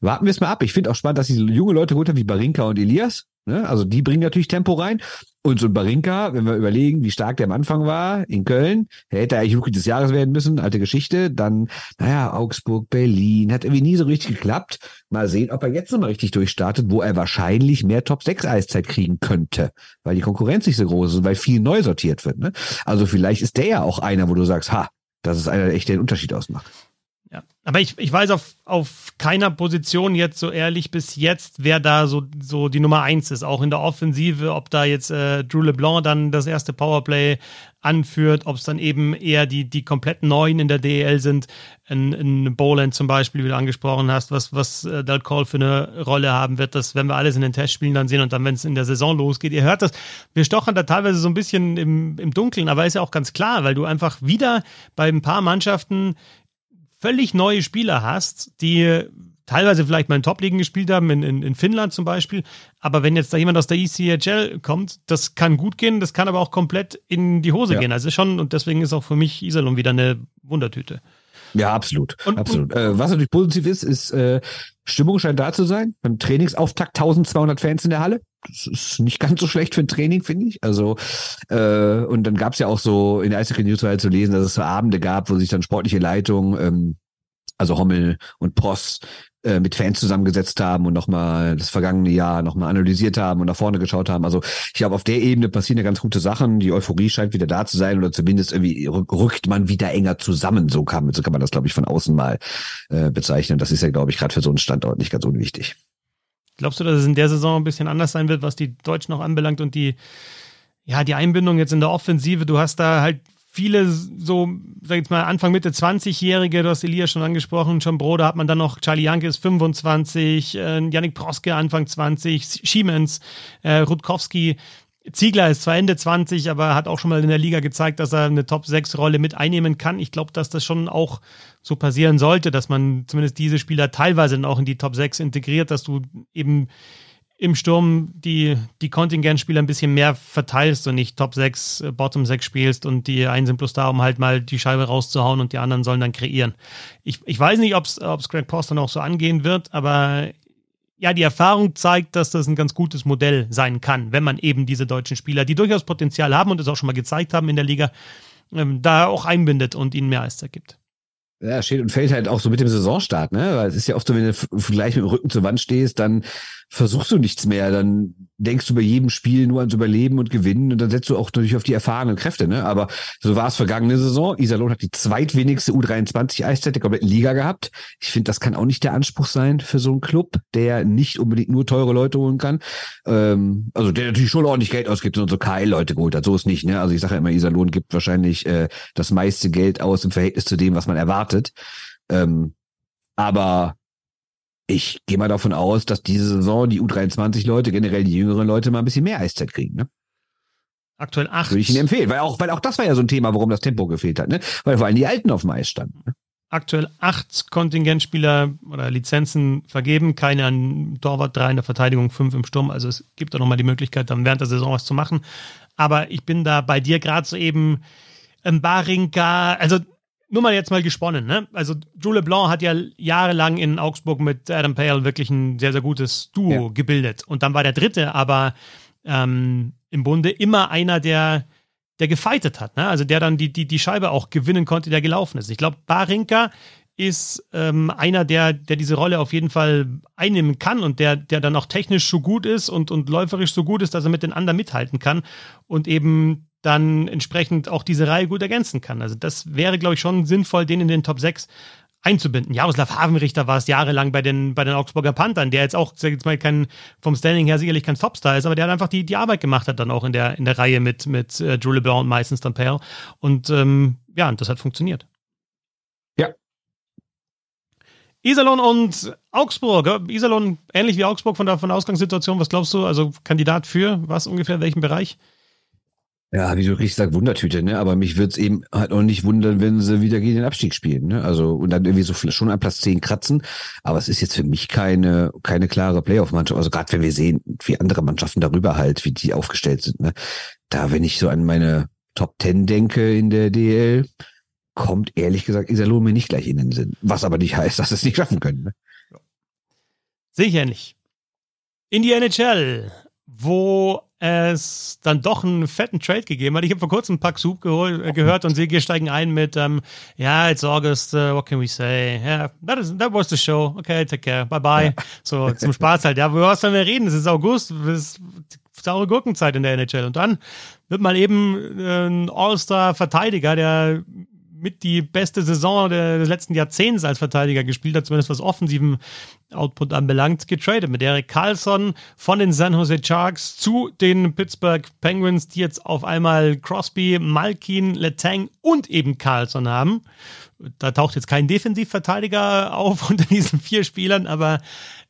warten wir es mal ab. Ich finde auch spannend, dass diese junge Leute gut haben wie Barinka und Elias. Ne? Also die bringen natürlich Tempo rein. Und so ein Barinka, wenn wir überlegen, wie stark der am Anfang war in Köln, hätte er eigentlich Rookie des Jahres werden müssen, alte Geschichte. Dann, naja, Augsburg, Berlin, hat irgendwie nie so richtig geklappt. Mal sehen, ob er jetzt nochmal richtig durchstartet, wo er wahrscheinlich mehr Top 6 Eiszeit kriegen könnte, weil die Konkurrenz nicht so groß ist und weil viel neu sortiert wird. Ne? Also vielleicht ist der ja auch einer, wo du sagst, ha, das ist einer, der echt den Unterschied ausmacht. Aber ich, ich weiß auf, auf keiner Position jetzt so ehrlich bis jetzt, wer da so, so die Nummer eins ist. Auch in der Offensive, ob da jetzt äh, Drew LeBlanc dann das erste Powerplay anführt, ob es dann eben eher die, die kompletten Neuen in der DEL sind. In, in Boland zum Beispiel, wie du angesprochen hast, was, was äh, Del Call für eine Rolle haben wird, das werden wir alles in den Testspielen dann sehen und dann, wenn es in der Saison losgeht. Ihr hört das, wir stochern da teilweise so ein bisschen im, im Dunkeln, aber ist ja auch ganz klar, weil du einfach wieder bei ein paar Mannschaften völlig neue Spieler hast, die teilweise vielleicht mal in Top-Ligen gespielt haben, in, in, in, Finnland zum Beispiel. Aber wenn jetzt da jemand aus der ECHL kommt, das kann gut gehen, das kann aber auch komplett in die Hose ja. gehen. Also schon, und deswegen ist auch für mich Iserlohn wieder eine Wundertüte. Ja, absolut. Und, absolut. Und, äh, was natürlich positiv ist, ist, äh, Stimmung scheint da zu sein. Beim Trainingsauftakt 1200 Fans in der Halle. Das ist nicht ganz so schlecht für ein Training, finde ich. Also, äh, und dann gab es ja auch so in der Eishockey News zu lesen, dass es so Abende gab, wo sich dann sportliche Leitung, ähm, also Hommel und Post, äh, mit Fans zusammengesetzt haben und nochmal das vergangene Jahr nochmal analysiert haben und nach vorne geschaut haben. Also ich glaube, auf der Ebene passieren ja ganz gute Sachen. Die Euphorie scheint wieder da zu sein oder zumindest irgendwie rückt man wieder enger zusammen. So kann, so kann man das, glaube ich, von außen mal äh, bezeichnen. Das ist ja, glaube ich, gerade für so einen Standort nicht ganz unwichtig. Glaubst du, dass es in der Saison ein bisschen anders sein wird, was die Deutschen noch anbelangt und die, ja, die Einbindung jetzt in der Offensive? Du hast da halt viele so, sag ich jetzt mal, Anfang, Mitte 20-Jährige, du hast Elias schon angesprochen, schon Broder hat man dann noch, Charlie Janke ist 25, äh, Yannick Proske Anfang 20, Schiemens, äh, Rutkowski, Ziegler ist zwar Ende 20, aber hat auch schon mal in der Liga gezeigt, dass er eine Top-6-Rolle mit einnehmen kann. Ich glaube, dass das schon auch so passieren sollte, dass man zumindest diese Spieler teilweise dann auch in die Top 6 integriert, dass du eben im Sturm die, die Kontingentspieler ein bisschen mehr verteilst und nicht Top 6, äh, Bottom 6 spielst und die einen sind bloß da, um halt mal die Scheibe rauszuhauen und die anderen sollen dann kreieren. Ich, ich weiß nicht, ob es Greg Post dann auch so angehen wird, aber ja, die Erfahrung zeigt, dass das ein ganz gutes Modell sein kann, wenn man eben diese deutschen Spieler, die durchaus Potenzial haben und es auch schon mal gezeigt haben in der Liga, ähm, da auch einbindet und ihnen mehr Eiszeit gibt. Ja, steht und fällt halt auch so mit dem Saisonstart, ne? Weil es ist ja oft so, wenn du gleich mit dem Rücken zur Wand stehst, dann versuchst du nichts mehr. Dann denkst du bei jedem Spiel nur ans Überleben und Gewinnen und dann setzt du auch natürlich auf die erfahrenen Kräfte. Ne? Aber so war es vergangene Saison. Iserlohn hat die zweitwenigste U23-Eiszeit der kompletten Liga gehabt. Ich finde, das kann auch nicht der Anspruch sein für so einen Club, der nicht unbedingt nur teure Leute holen kann. Ähm, also der natürlich schon ordentlich Geld ausgibt und so KL-Leute geholt hat. So ist nicht. Ne? Also ich sage ja immer, Iserlohn gibt wahrscheinlich äh, das meiste Geld aus im Verhältnis zu dem, was man erwartet. Ähm, aber ich gehe mal davon aus, dass diese Saison die U23-Leute, generell die jüngeren Leute, mal ein bisschen mehr Eiszeit kriegen. Ne? Aktuell acht. Würde ich Ihnen empfehlen, weil auch, weil auch das war ja so ein Thema, warum das Tempo gefehlt hat, ne? Weil vor allem die Alten auf dem Eis standen. Ne? Aktuell acht Kontingentspieler oder Lizenzen vergeben, keine an Torwart, drei in der Verteidigung, fünf im Sturm. Also es gibt da nochmal die Möglichkeit, dann während der Saison was zu machen. Aber ich bin da bei dir gerade so eben ähm, Barinka, also nur mal jetzt mal gesponnen, ne? Also Jules Leblanc hat ja jahrelang in Augsburg mit Adam Pale wirklich ein sehr, sehr gutes Duo ja. gebildet. Und dann war der dritte aber ähm, im Bunde immer einer, der, der gefeitet hat, ne? Also der dann die, die, die Scheibe auch gewinnen konnte, der gelaufen ist. Ich glaube, Barinka ist ähm, einer, der, der diese Rolle auf jeden Fall einnehmen kann und der, der dann auch technisch so gut ist und, und läuferisch so gut ist, dass er mit den anderen mithalten kann und eben dann entsprechend auch diese Reihe gut ergänzen kann. Also das wäre, glaube ich, schon sinnvoll, den in den Top 6 einzubinden. Jaroslav Havenrichter war es jahrelang bei den, bei den Augsburger Panthern, der jetzt auch, sag ich jetzt mal, kein, vom Standing her sicherlich kein Topstar ist, aber der hat einfach die, die Arbeit gemacht hat dann auch in der, in der Reihe mit, mit äh, Drew LeBlanc und meistens dann Pale. Und ähm, ja, und das hat funktioniert. Ja. Iserlohn und Augsburg. Iserlohn ähnlich wie Augsburg von der, von der Ausgangssituation. Was glaubst du? Also Kandidat für was ungefähr, in welchem Bereich? Ja, wie du richtig sagst, Wundertüte, ne? Aber mich würde es eben halt auch nicht wundern, wenn sie wieder gegen den Abstieg spielen, ne? Also und dann irgendwie so schon an Platz 10 kratzen. Aber es ist jetzt für mich keine, keine klare Playoff-Mannschaft. Also gerade wenn wir sehen, wie andere Mannschaften darüber halt, wie die aufgestellt sind, ne? Da, wenn ich so an meine Top 10 denke in der DL, kommt ehrlich gesagt Iserlohn mir nicht gleich in den Sinn. Was aber nicht heißt, dass sie es nicht schaffen können. Ne? Sicher nicht. In die NHL, wo es dann doch einen fetten Trade gegeben hat. Ich habe vor kurzem Pack Soup äh, gehört und sie steigen ein mit, ähm, ja, it's August, uh, what can we say? Yeah, that, is, that was the show. Okay, take care, bye bye. Ja. So, zum Spaß halt. Ja, was sollen wir reden? Es ist August, es ist saure Gurkenzeit in der NHL. Und dann wird mal eben äh, ein All-Star-Verteidiger, der mit die beste Saison des letzten Jahrzehnts als Verteidiger gespielt hat, zumindest was offensiven Output anbelangt, getradet mit Eric Carlson von den San Jose Sharks zu den Pittsburgh Penguins, die jetzt auf einmal Crosby, Malkin, Letang und eben Carlson haben. Da taucht jetzt kein Defensivverteidiger auf unter diesen vier Spielern, aber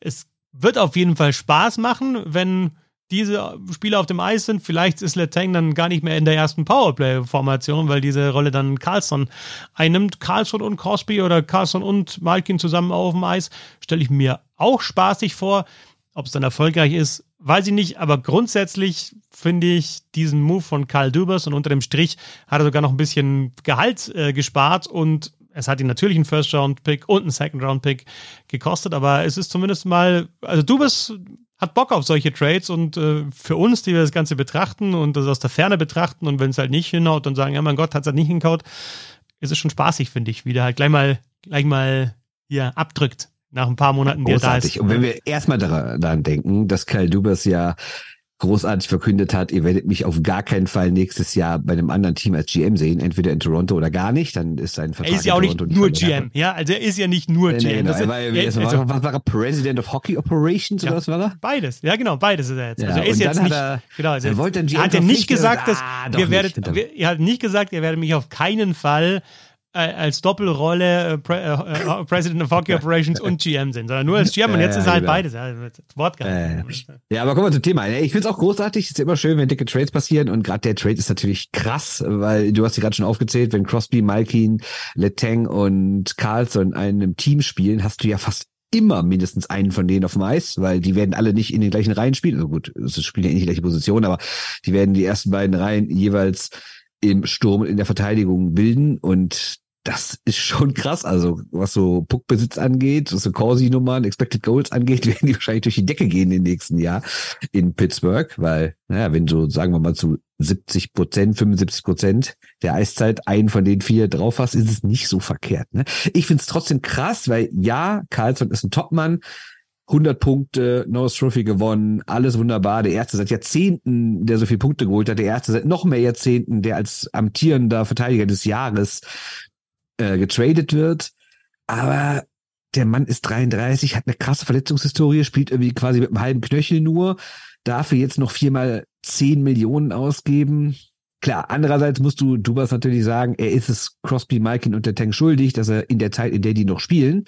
es wird auf jeden Fall Spaß machen, wenn diese Spieler auf dem Eis sind. Vielleicht ist Letang dann gar nicht mehr in der ersten Powerplay-Formation, weil diese Rolle dann Carlson einnimmt. Carlson und Crosby oder Carlson und Malkin zusammen auf dem Eis stelle ich mir auch spaßig vor. Ob es dann erfolgreich ist, weiß ich nicht, aber grundsätzlich finde ich diesen Move von Karl Dubers und unter dem Strich hat er sogar noch ein bisschen Gehalt äh, gespart und es hat ihn natürlich einen First-Round-Pick und einen Second-Round-Pick gekostet, aber es ist zumindest mal, also Dubas hat Bock auf solche Trades und äh, für uns, die wir das Ganze betrachten und das aus der Ferne betrachten und wenn es halt nicht hinhaut und sagen, ja mein Gott, hat es halt nicht hingehaut, ist es schon spaßig, finde ich, wie der halt gleich mal, gleich mal hier abdrückt nach ein paar Monaten, die er da ist. Und wenn wir erstmal daran denken, dass Kyle Dubas ja großartig verkündet hat, ihr werdet mich auf gar keinen Fall nächstes Jahr bei einem anderen Team als GM sehen, entweder in Toronto oder gar nicht, dann ist sein Vertrag Er ist ja auch nicht nur GM, ja, also er ist ja nicht nur nee, GM. Nee, nee, er war, er, also, war, war er, President of Hockey Operations ja, oder was war er? Beides, ja genau, beides ist er jetzt. Ja, also er ist jetzt nicht, er, genau, also er wollte dann GM hat er nicht gesagt, dass ah, ihr werdet, nicht, ihr habt nicht gesagt, ihr werdet mich auf keinen Fall als Doppelrolle äh, Pre äh, äh President of Hockey Operations und GM sind, sondern nur als GM und jetzt ist er halt beides. Ja, Wort äh, ja, aber kommen wir zum Thema. Ich finde es auch großartig, es ist immer schön, wenn dicke Trades passieren und gerade der Trade ist natürlich krass, weil du hast sie gerade schon aufgezählt, wenn Crosby, Malkin, Letang und Carlson in einem Team spielen, hast du ja fast immer mindestens einen von denen auf dem Eis, weil die werden alle nicht in den gleichen Reihen spielen. Also gut, es spielen ja eh nicht die gleiche Position, aber die werden die ersten beiden Reihen jeweils im Sturm und in der Verteidigung bilden und das ist schon krass. Also, was so Puckbesitz angeht, was so Corsi-Nummern, Expected Goals angeht, werden die wahrscheinlich durch die Decke gehen im nächsten Jahr in Pittsburgh, weil, naja, wenn du, sagen wir mal, zu 70 Prozent, 75 Prozent der Eiszeit einen von den vier drauf hast, ist es nicht so verkehrt. Ne? Ich finde es trotzdem krass, weil ja, Carlson ist ein Topmann, 100 Punkte, Norris Trophy gewonnen, alles wunderbar. Der erste seit Jahrzehnten, der so viele Punkte geholt hat, der erste seit noch mehr Jahrzehnten, der als amtierender Verteidiger des Jahres äh, getradet wird. Aber der Mann ist 33, hat eine krasse Verletzungshistorie, spielt irgendwie quasi mit einem halben Knöchel nur, dafür jetzt noch viermal 10 Millionen ausgeben. Klar, andererseits musst du, du was natürlich sagen, er ist es Crosby, Malkin und der Tank schuldig, dass er in der Zeit, in der die noch spielen,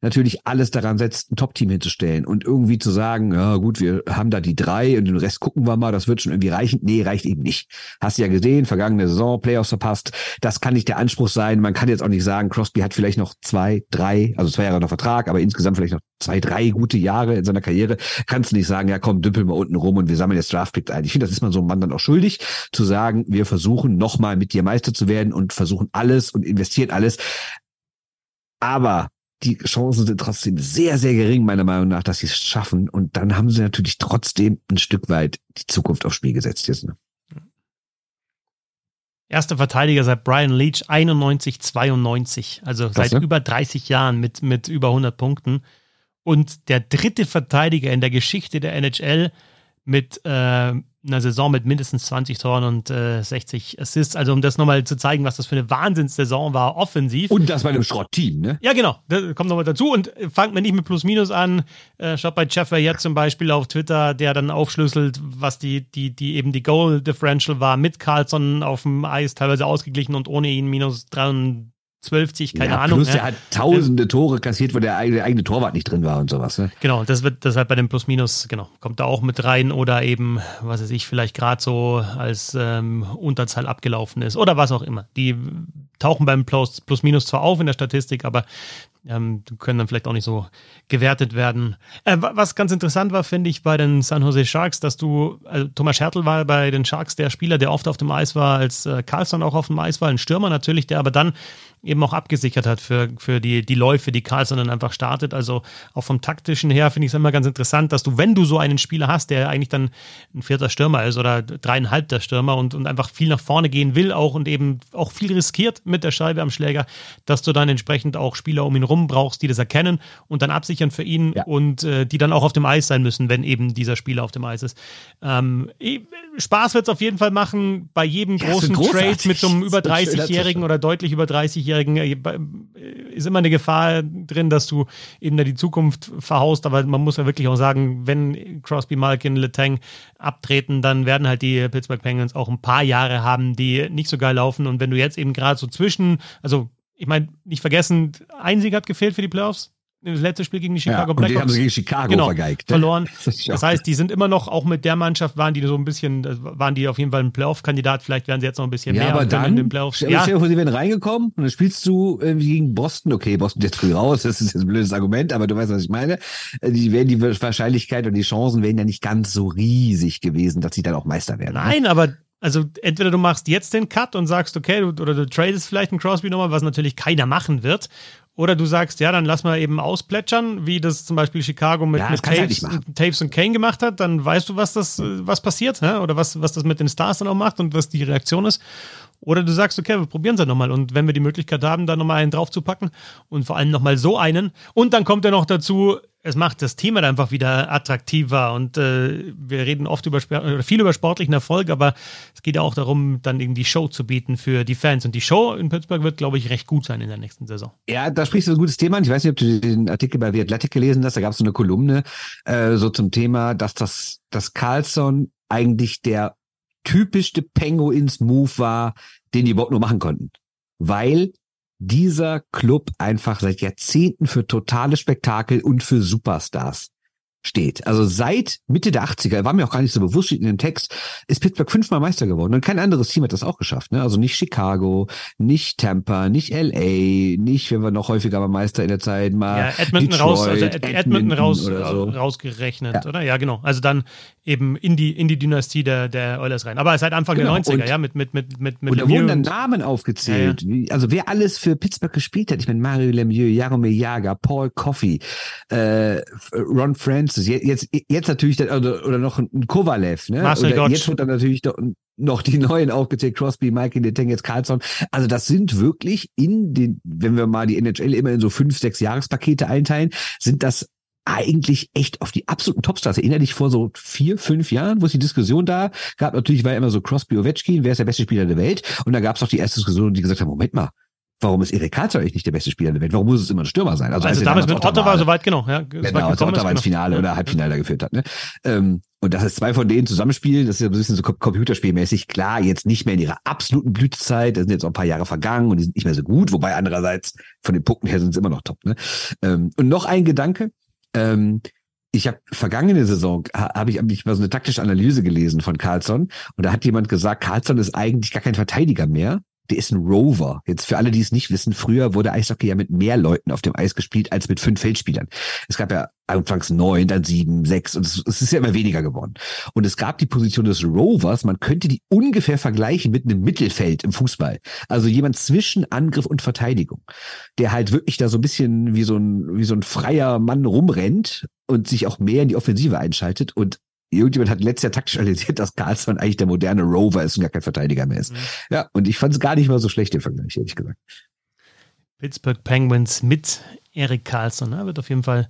natürlich alles daran setzt, ein Top-Team hinzustellen und irgendwie zu sagen, ja gut, wir haben da die drei und den Rest gucken wir mal, das wird schon irgendwie reichen. Nee, reicht eben nicht. Hast du ja gesehen, vergangene Saison, Playoffs verpasst. Das kann nicht der Anspruch sein. Man kann jetzt auch nicht sagen, Crosby hat vielleicht noch zwei, drei, also zwei Jahre noch Vertrag, aber insgesamt vielleicht noch zwei, drei gute Jahre in seiner Karriere. Kannst du nicht sagen, ja komm, dümpel mal unten rum und wir sammeln jetzt Draftpick ein. Ich finde, das ist man so einem Mann dann auch schuldig, zu sagen, wir versuchen nochmal mit dir Meister zu werden und versuchen alles und investieren alles. Aber die Chancen sind trotzdem sehr, sehr gering, meiner Meinung nach, dass sie es schaffen. Und dann haben sie natürlich trotzdem ein Stück weit die Zukunft aufs Spiel gesetzt jetzt. Ne? Erster Verteidiger seit Brian Leach 91, 92, also Krass, seit ne? über 30 Jahren mit, mit über 100 Punkten. Und der dritte Verteidiger in der Geschichte der NHL mit äh, einer Saison mit mindestens 20 Toren und äh, 60 Assists. Also um das nochmal zu zeigen, was das für eine Wahnsinnssaison war, offensiv. Und das bei einem Schrottteam, ne? Ja, genau. Das kommt nochmal dazu. Und äh, fangt mir nicht mit Plus-Minus an. Äh, schaut bei Jeff jetzt zum Beispiel auf Twitter, der dann aufschlüsselt, was die, die, die eben die Goal-Differential war mit Carlson auf dem Eis, teilweise ausgeglichen und ohne ihn minus 3 12, keine ja, Ahnung. Plus, der hat tausende Tore kassiert, wo der eigene, der eigene Torwart nicht drin war und sowas. Ne? Genau, das wird das halt bei dem Plus-Minus, genau, kommt da auch mit rein oder eben, was weiß ich, vielleicht gerade so als ähm, Unterzahl abgelaufen ist oder was auch immer. Die tauchen beim Plus-Minus zwar auf in der Statistik, aber ähm, können dann vielleicht auch nicht so gewertet werden. Äh, was ganz interessant war, finde ich, bei den San Jose Sharks, dass du, also Thomas Schertl war bei den Sharks der Spieler, der oft auf dem Eis war, als äh, Carlson auch auf dem Eis war, ein Stürmer natürlich, der aber dann eben auch abgesichert hat für, für die, die Läufe, die Carlson dann einfach startet. Also auch vom taktischen her finde ich es immer ganz interessant, dass du, wenn du so einen Spieler hast, der eigentlich dann ein vierter Stürmer ist oder dreieinhalb der Stürmer und, und einfach viel nach vorne gehen will auch und eben auch viel riskiert mit der Scheibe am Schläger, dass du dann entsprechend auch Spieler um ihn rum brauchst, die das erkennen und dann absichern für ihn ja. und äh, die dann auch auf dem Eis sein müssen, wenn eben dieser Spieler auf dem Eis ist. Ähm, Spaß wird es auf jeden Fall machen bei jedem ja, großen Trade mit so einem über 30-Jährigen oder deutlich über 30-Jährigen äh, ist immer eine Gefahr drin, dass du eben da die Zukunft verhaust. Aber man muss ja wirklich auch sagen, wenn Crosby, Malkin, Letang abtreten, dann werden halt die Pittsburgh Penguins auch ein paar Jahre haben, die nicht so geil laufen. Und wenn du jetzt eben gerade so zwischen, also ich meine, nicht vergessen, ein Sieg hat gefehlt für die Playoffs das letzte Spiel gegen die Chicago ja, Blackhawks. Die haben sie gegen Chicago genau, vergeigt. Verloren. Das, heißt, die sind immer noch, auch mit der Mannschaft waren die so ein bisschen, waren die auf jeden Fall ein Playoff-Kandidat. Vielleicht werden sie jetzt noch ein bisschen ja, mehr aber dann, in den Playoffs. Stell ja. dir vor, sie werden reingekommen und dann spielst du gegen Boston. Okay, Boston jetzt früh raus, das ist jetzt ein blödes Argument, aber du weißt, was ich meine. Die werden die Wahrscheinlichkeit und die Chancen wären ja nicht ganz so riesig gewesen, dass sie dann auch Meister werden. Ne? Nein, ne? aber also entweder du machst jetzt den Cut und sagst, okay, du, oder du tradest vielleicht einen Crosby nochmal, was natürlich keiner machen wird. Oder du sagst, ja, dann lass mal eben ausplätschern, wie das zum Beispiel Chicago mit, ja, mit Taves, halt Taves, und Kane gemacht hat, dann weißt du, was das, was passiert, oder was, was das mit den Stars dann auch macht und was die Reaktion ist. Oder du sagst, okay, wir probieren es halt nochmal. Und wenn wir die Möglichkeit haben, da nochmal einen draufzupacken und vor allem nochmal so einen. Und dann kommt ja noch dazu, es macht das Thema dann einfach wieder attraktiver. Und äh, wir reden oft über oder viel über sportlichen Erfolg, aber es geht ja auch darum, dann irgendwie Show zu bieten für die Fans. Und die Show in Pittsburgh wird, glaube ich, recht gut sein in der nächsten Saison. Ja, da sprichst du ein gutes Thema an. Ich weiß nicht, ob du den Artikel bei The Athletic gelesen hast. Da gab es so eine Kolumne äh, so zum Thema, dass das, dass Carlson eigentlich der typischste Penguins-Move war, den die überhaupt nur machen konnten. Weil dieser Club einfach seit Jahrzehnten für totale Spektakel und für Superstars steht. Also seit Mitte der 80er, war mir auch gar nicht so bewusst, steht in dem Text, ist Pittsburgh fünfmal Meister geworden. Und kein anderes Team hat das auch geschafft. Ne? Also nicht Chicago, nicht Tampa, nicht LA, nicht, wenn wir noch häufiger mal Meister in der Zeit mal. Ja, Edmonton Detroit, raus, also Ed Edmonton, raus, so. rausgerechnet, ja. oder? Ja, genau. Also dann eben in die, in die Dynastie der, der Oilers rein. Aber seit Anfang genau. der 90er, und, ja, mit, mit, mit, mit, mit Und da wurden dann Namen aufgezählt. Ja, ja. Also wer alles für Pittsburgh gespielt hat. Ich meine, Mario Lemieux, Jaromir Jager, Paul Coffey, äh, Ron Francis, jetzt, jetzt natürlich, dann, oder, oder noch ein Kovalev, ne? Marcel oder jetzt wird dann natürlich noch die neuen aufgezählt, Crosby, Mikey, Letang, jetzt Carlson. Also das sind wirklich in den, wenn wir mal die NHL immer in so fünf, sechs Jahrespakete einteilen, sind das eigentlich echt auf die absoluten Topstars. Erinnere dich vor so vier, fünf Jahren, wo es die Diskussion da gab. Natürlich war immer so Crosby, Ovechkin, wer ist der beste Spieler der Welt? Und da gab es auch die erste Diskussion, die gesagt haben, Moment mal, Warum ist Erik Karlsson eigentlich nicht der beste Spieler der Welt? Warum muss es immer ein Stürmer sein? Also, also damals mit Otto war soweit, genau. Ja, genau, als Otto ins Finale genau. oder Halbfinale geführt hat. Ne? Ähm, und dass es zwei von denen zusammenspielen, das ist ja ein bisschen so computerspielmäßig. Klar, jetzt nicht mehr in ihrer absoluten Blütezeit. Da sind jetzt auch ein paar Jahre vergangen und die sind nicht mehr so gut. Wobei andererseits von den Punkten her sind sie immer noch top. Ne? Ähm, und noch ein Gedanke. Ähm, ich habe vergangene Saison habe ich, hab ich mal so eine taktische Analyse gelesen von Carlson und da hat jemand gesagt, Carlson ist eigentlich gar kein Verteidiger mehr, der ist ein Rover. Jetzt für alle, die es nicht wissen, früher wurde Eishockey ja mit mehr Leuten auf dem Eis gespielt als mit fünf Feldspielern. Es gab ja anfangs neun, dann sieben, sechs und es, es ist ja immer weniger geworden. Und es gab die Position des Rovers, man könnte die ungefähr vergleichen mit einem Mittelfeld im Fußball. Also jemand zwischen Angriff und Verteidigung, der halt wirklich da so ein bisschen wie so ein, wie so ein freier Mann rumrennt und sich auch mehr in die Offensive einschaltet und irgendjemand hat letztes Jahr taktisch analysiert, dass Carlsson eigentlich der moderne Rover ist und gar kein Verteidiger mehr ist. Mhm. Ja, und ich fand es gar nicht mal so schlecht im Vergleich, ehrlich gesagt. Pittsburgh Penguins mit Erik Carlsson. Ne? Wird auf jeden Fall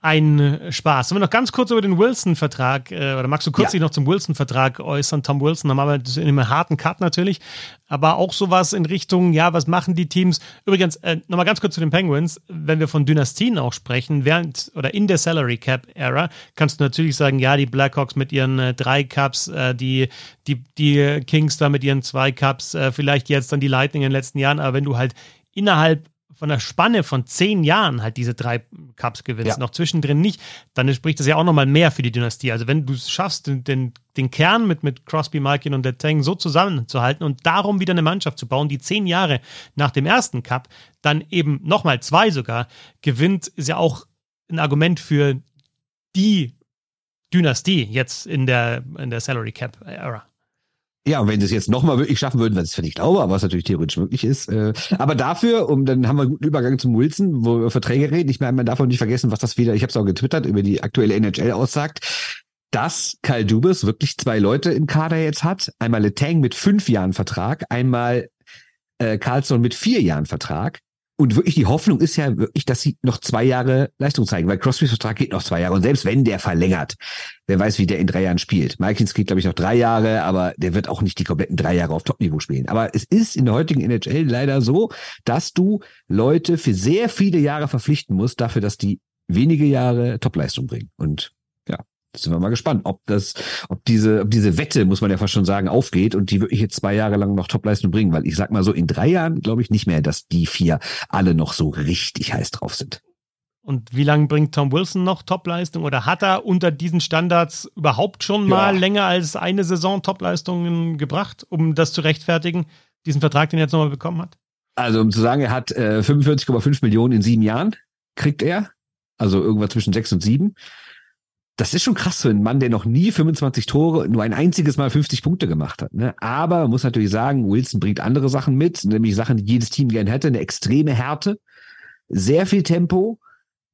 ein äh, Spaß. Sollen wir noch ganz kurz über den Wilson-Vertrag, äh, oder magst du kurz ja. dich noch zum Wilson-Vertrag äußern? Tom Wilson, haben wir in einem harten Cut natürlich, aber auch sowas in Richtung, ja, was machen die Teams? Übrigens, äh, nochmal ganz kurz zu den Penguins, wenn wir von Dynastien auch sprechen, während oder in der Salary Cap-Ära, kannst du natürlich sagen, ja, die Blackhawks mit ihren äh, drei Cups, äh, die, die, die Kings da mit ihren zwei Cups, äh, vielleicht jetzt dann die Lightning in den letzten Jahren, aber wenn du halt innerhalb von der Spanne von zehn Jahren halt diese drei Cups gewinnst, ja. noch zwischendrin nicht, dann spricht das ja auch nochmal mehr für die Dynastie. Also wenn du es schaffst, den, den, den, Kern mit, mit Crosby, Malkin und der Tang so zusammenzuhalten und darum wieder eine Mannschaft zu bauen, die zehn Jahre nach dem ersten Cup dann eben nochmal zwei sogar gewinnt, ist ja auch ein Argument für die Dynastie jetzt in der, in der Salary Cap Era. Ja, und wenn sie es jetzt nochmal wirklich schaffen würden, was ich nicht glaube, aber was natürlich theoretisch möglich ist. Äh, aber dafür, um dann haben wir einen guten Übergang zum Wilson, wo wir Verträge reden. Ich meine, man darf auch nicht vergessen, was das wieder, ich habe es auch getwittert, über die aktuelle NHL aussagt, dass Kyle Dubas wirklich zwei Leute im Kader jetzt hat. Einmal Letang mit fünf Jahren Vertrag, einmal äh, Carlson mit vier Jahren Vertrag. Und wirklich die Hoffnung ist ja wirklich, dass sie noch zwei Jahre Leistung zeigen, weil Crosbys Vertrag geht noch zwei Jahre. Und selbst wenn der verlängert, wer weiß, wie der in drei Jahren spielt. Malkins geht, glaube ich, noch drei Jahre, aber der wird auch nicht die kompletten drei Jahre auf Topniveau spielen. Aber es ist in der heutigen NHL leider so, dass du Leute für sehr viele Jahre verpflichten musst, dafür, dass die wenige Jahre Topleistung bringen. Und sind wir mal gespannt, ob das, ob diese, ob diese Wette, muss man ja fast schon sagen, aufgeht und die wirklich jetzt zwei Jahre lang noch Topleistung bringen, weil ich sag mal so, in drei Jahren glaube ich nicht mehr, dass die vier alle noch so richtig heiß drauf sind. Und wie lange bringt Tom Wilson noch Topleistung oder hat er unter diesen Standards überhaupt schon mal ja. länger als eine Saison Topleistungen gebracht, um das zu rechtfertigen, diesen Vertrag, den er jetzt nochmal bekommen hat? Also um zu sagen, er hat äh, 45,5 Millionen in sieben Jahren, kriegt er. Also irgendwas zwischen sechs und sieben das ist schon krass für einen Mann, der noch nie 25 Tore, nur ein einziges Mal 50 Punkte gemacht hat. Ne? Aber man muss natürlich sagen, Wilson bringt andere Sachen mit, nämlich Sachen, die jedes Team gern hätte, eine extreme Härte, sehr viel Tempo,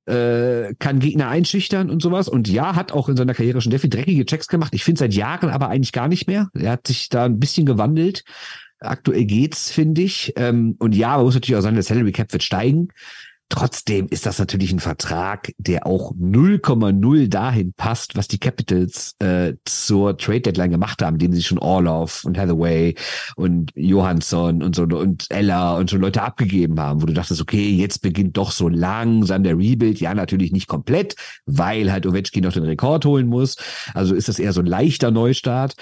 äh, kann Gegner einschüchtern und sowas. Und ja, hat auch in seiner Karriere schon sehr viel dreckige Checks gemacht. Ich finde seit Jahren aber eigentlich gar nicht mehr. Er hat sich da ein bisschen gewandelt. Aktuell geht's, finde ich. Ähm, und ja, man muss natürlich auch sagen, der Salary Cap wird steigen. Trotzdem ist das natürlich ein Vertrag, der auch 0,0 dahin passt, was die Capitals äh, zur Trade Deadline gemacht haben, indem sie schon Orloff und Hathaway und Johansson und so und Ella und so Leute abgegeben haben, wo du dachtest, okay, jetzt beginnt doch so langsam der Rebuild. Ja, natürlich nicht komplett, weil halt Ovechkin noch den Rekord holen muss. Also ist das eher so ein leichter Neustart.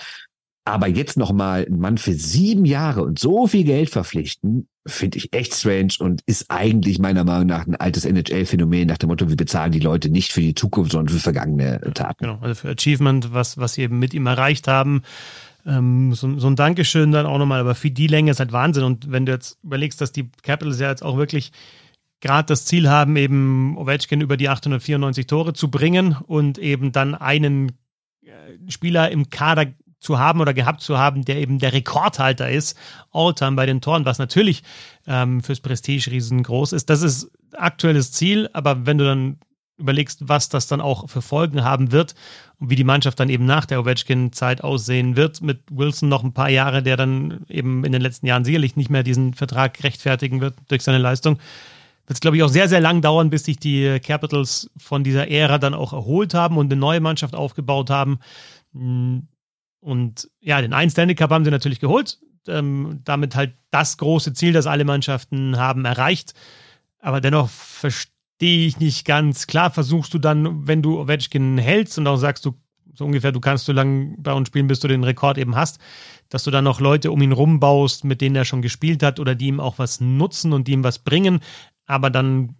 Aber jetzt nochmal einen Mann für sieben Jahre und so viel Geld verpflichten, finde ich echt strange und ist eigentlich meiner Meinung nach ein altes NHL-Phänomen nach dem Motto, wir bezahlen die Leute nicht für die Zukunft, sondern für vergangene Taten. Genau, also für Achievement, was, was sie eben mit ihm erreicht haben. Ähm, so, so ein Dankeschön dann auch nochmal, aber für die Länge ist halt Wahnsinn. Und wenn du jetzt überlegst, dass die Capitals ja jetzt auch wirklich gerade das Ziel haben, eben Ovechkin über die 894 Tore zu bringen und eben dann einen äh, Spieler im Kader zu haben oder gehabt zu haben, der eben der Rekordhalter ist, All-Time bei den Toren, was natürlich ähm, fürs Prestige riesengroß ist. Das ist aktuelles Ziel, aber wenn du dann überlegst, was das dann auch für Folgen haben wird und wie die Mannschaft dann eben nach der Ovechkin-Zeit aussehen wird, mit Wilson noch ein paar Jahre, der dann eben in den letzten Jahren sicherlich nicht mehr diesen Vertrag rechtfertigen wird durch seine Leistung, wird es, glaube ich, auch sehr, sehr lang dauern, bis sich die Capitals von dieser Ära dann auch erholt haben und eine neue Mannschaft aufgebaut haben. Und ja, den einen Stanley Cup haben sie natürlich geholt. Ähm, damit halt das große Ziel, das alle Mannschaften haben, erreicht. Aber dennoch verstehe ich nicht ganz. Klar versuchst du dann, wenn du Ovechkin hältst und auch sagst, du so ungefähr, du kannst so lange bei uns spielen, bis du den Rekord eben hast, dass du dann noch Leute um ihn rumbaust, mit denen er schon gespielt hat oder die ihm auch was nutzen und die ihm was bringen aber dann,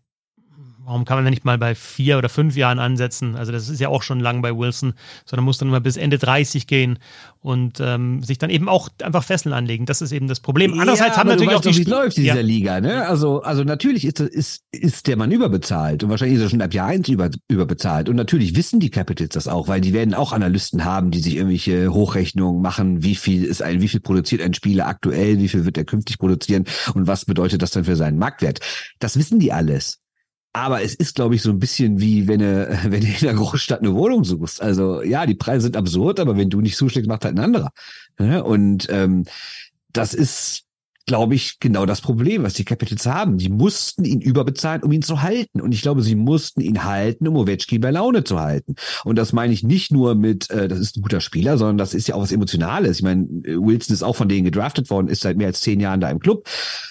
warum kann man nicht mal bei vier oder fünf Jahren ansetzen? Also das ist ja auch schon lang bei Wilson, sondern muss dann mal bis Ende 30 gehen und ähm, sich dann eben auch einfach Fesseln anlegen. Das ist eben das Problem. Andererseits ja, haben natürlich auch die wie läuft in dieser ja. Liga. Ne? Also, also natürlich ist, ist, ist der Mann überbezahlt und wahrscheinlich ist er schon ab Jahr eins über, überbezahlt. Und natürlich wissen die Capitals das auch, weil die werden auch Analysten haben, die sich irgendwelche Hochrechnungen machen, wie viel ist ein, wie viel produziert ein Spieler aktuell, wie viel wird er künftig produzieren und was bedeutet das dann für seinen Marktwert. Das wissen die alles. Aber es ist, glaube ich, so ein bisschen wie wenn du, wenn du in der Großstadt eine Wohnung suchst. Also ja, die Preise sind absurd, aber wenn du nicht zuschlägst, macht halt ein anderer. Und ähm, das ist glaube ich, genau das Problem, was die Capitals haben. Die mussten ihn überbezahlen, um ihn zu halten. Und ich glaube, sie mussten ihn halten, um Ovechkin bei Laune zu halten. Und das meine ich nicht nur mit, äh, das ist ein guter Spieler, sondern das ist ja auch was Emotionales. Ich meine, Wilson ist auch von denen gedraftet worden, ist seit mehr als zehn Jahren da im Club.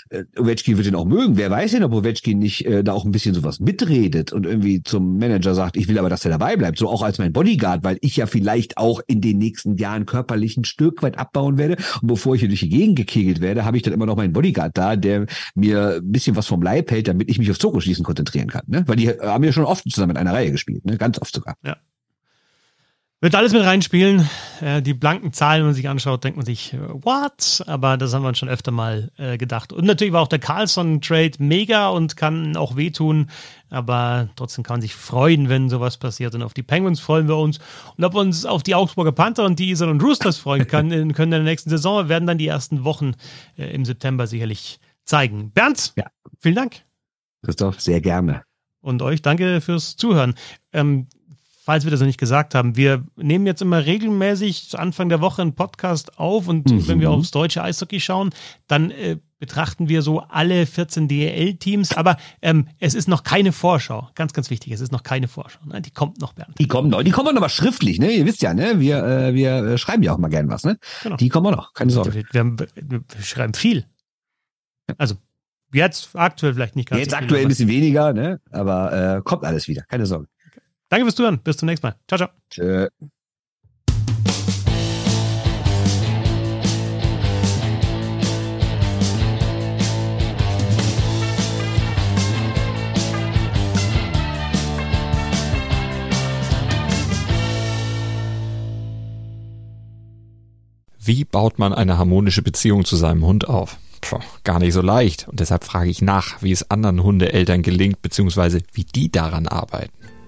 Äh, Ovechkin wird ihn auch mögen. Wer weiß denn, ob Ovechkin nicht äh, da auch ein bisschen sowas mitredet und irgendwie zum Manager sagt, ich will aber, dass er dabei bleibt. So auch als mein Bodyguard, weil ich ja vielleicht auch in den nächsten Jahren körperlich ein Stück weit abbauen werde. Und bevor ich hier durch die Gegend gekegelt werde, habe ich dann immer noch meinen Bodyguard da, der mir ein bisschen was vom Leib hält, damit ich mich auf Zoko-Schießen konzentrieren kann. Ne? Weil die haben ja schon oft zusammen in einer Reihe gespielt, ne? ganz oft sogar. Ja. Wird alles mit reinspielen. Äh, die blanken Zahlen, wenn man sich anschaut, denkt man sich, what? Aber das haben wir uns schon öfter mal äh, gedacht. Und natürlich war auch der Carlson-Trade mega und kann auch wehtun. Aber trotzdem kann man sich freuen, wenn sowas passiert. Und auf die Penguins freuen wir uns. Und ob wir uns auf die Augsburger Panther und die Isel und Roosters freuen kann, können in der nächsten Saison, werden dann die ersten Wochen äh, im September sicherlich zeigen. Bernd, ja. vielen Dank. Christoph, sehr gerne. Und euch danke fürs Zuhören. Ähm, falls wir das noch nicht gesagt haben, wir nehmen jetzt immer regelmäßig zu Anfang der Woche einen Podcast auf und mhm. wenn wir aufs deutsche Eishockey schauen, dann äh, betrachten wir so alle 14 DEL-Teams, aber ähm, es ist noch keine Vorschau. Ganz, ganz wichtig, es ist noch keine Vorschau. Ne? Die kommt noch, Bernd. Die kommen noch, die kommen aber schriftlich, ne? Ihr wisst ja, ne? Wir, äh, wir schreiben ja auch mal gern was, ne? Genau. Die kommen noch, keine Sorge. Wir, wir, wir schreiben viel. Also jetzt aktuell vielleicht nicht ganz. Jetzt aktuell ein bisschen weniger, ne? Aber äh, kommt alles wieder, keine Sorge. Danke fürs Zuhören. Bis zum nächsten Mal. Ciao, ciao. Tschö. Wie baut man eine harmonische Beziehung zu seinem Hund auf? Puh, gar nicht so leicht. Und deshalb frage ich nach, wie es anderen Hundeeltern gelingt, beziehungsweise wie die daran arbeiten.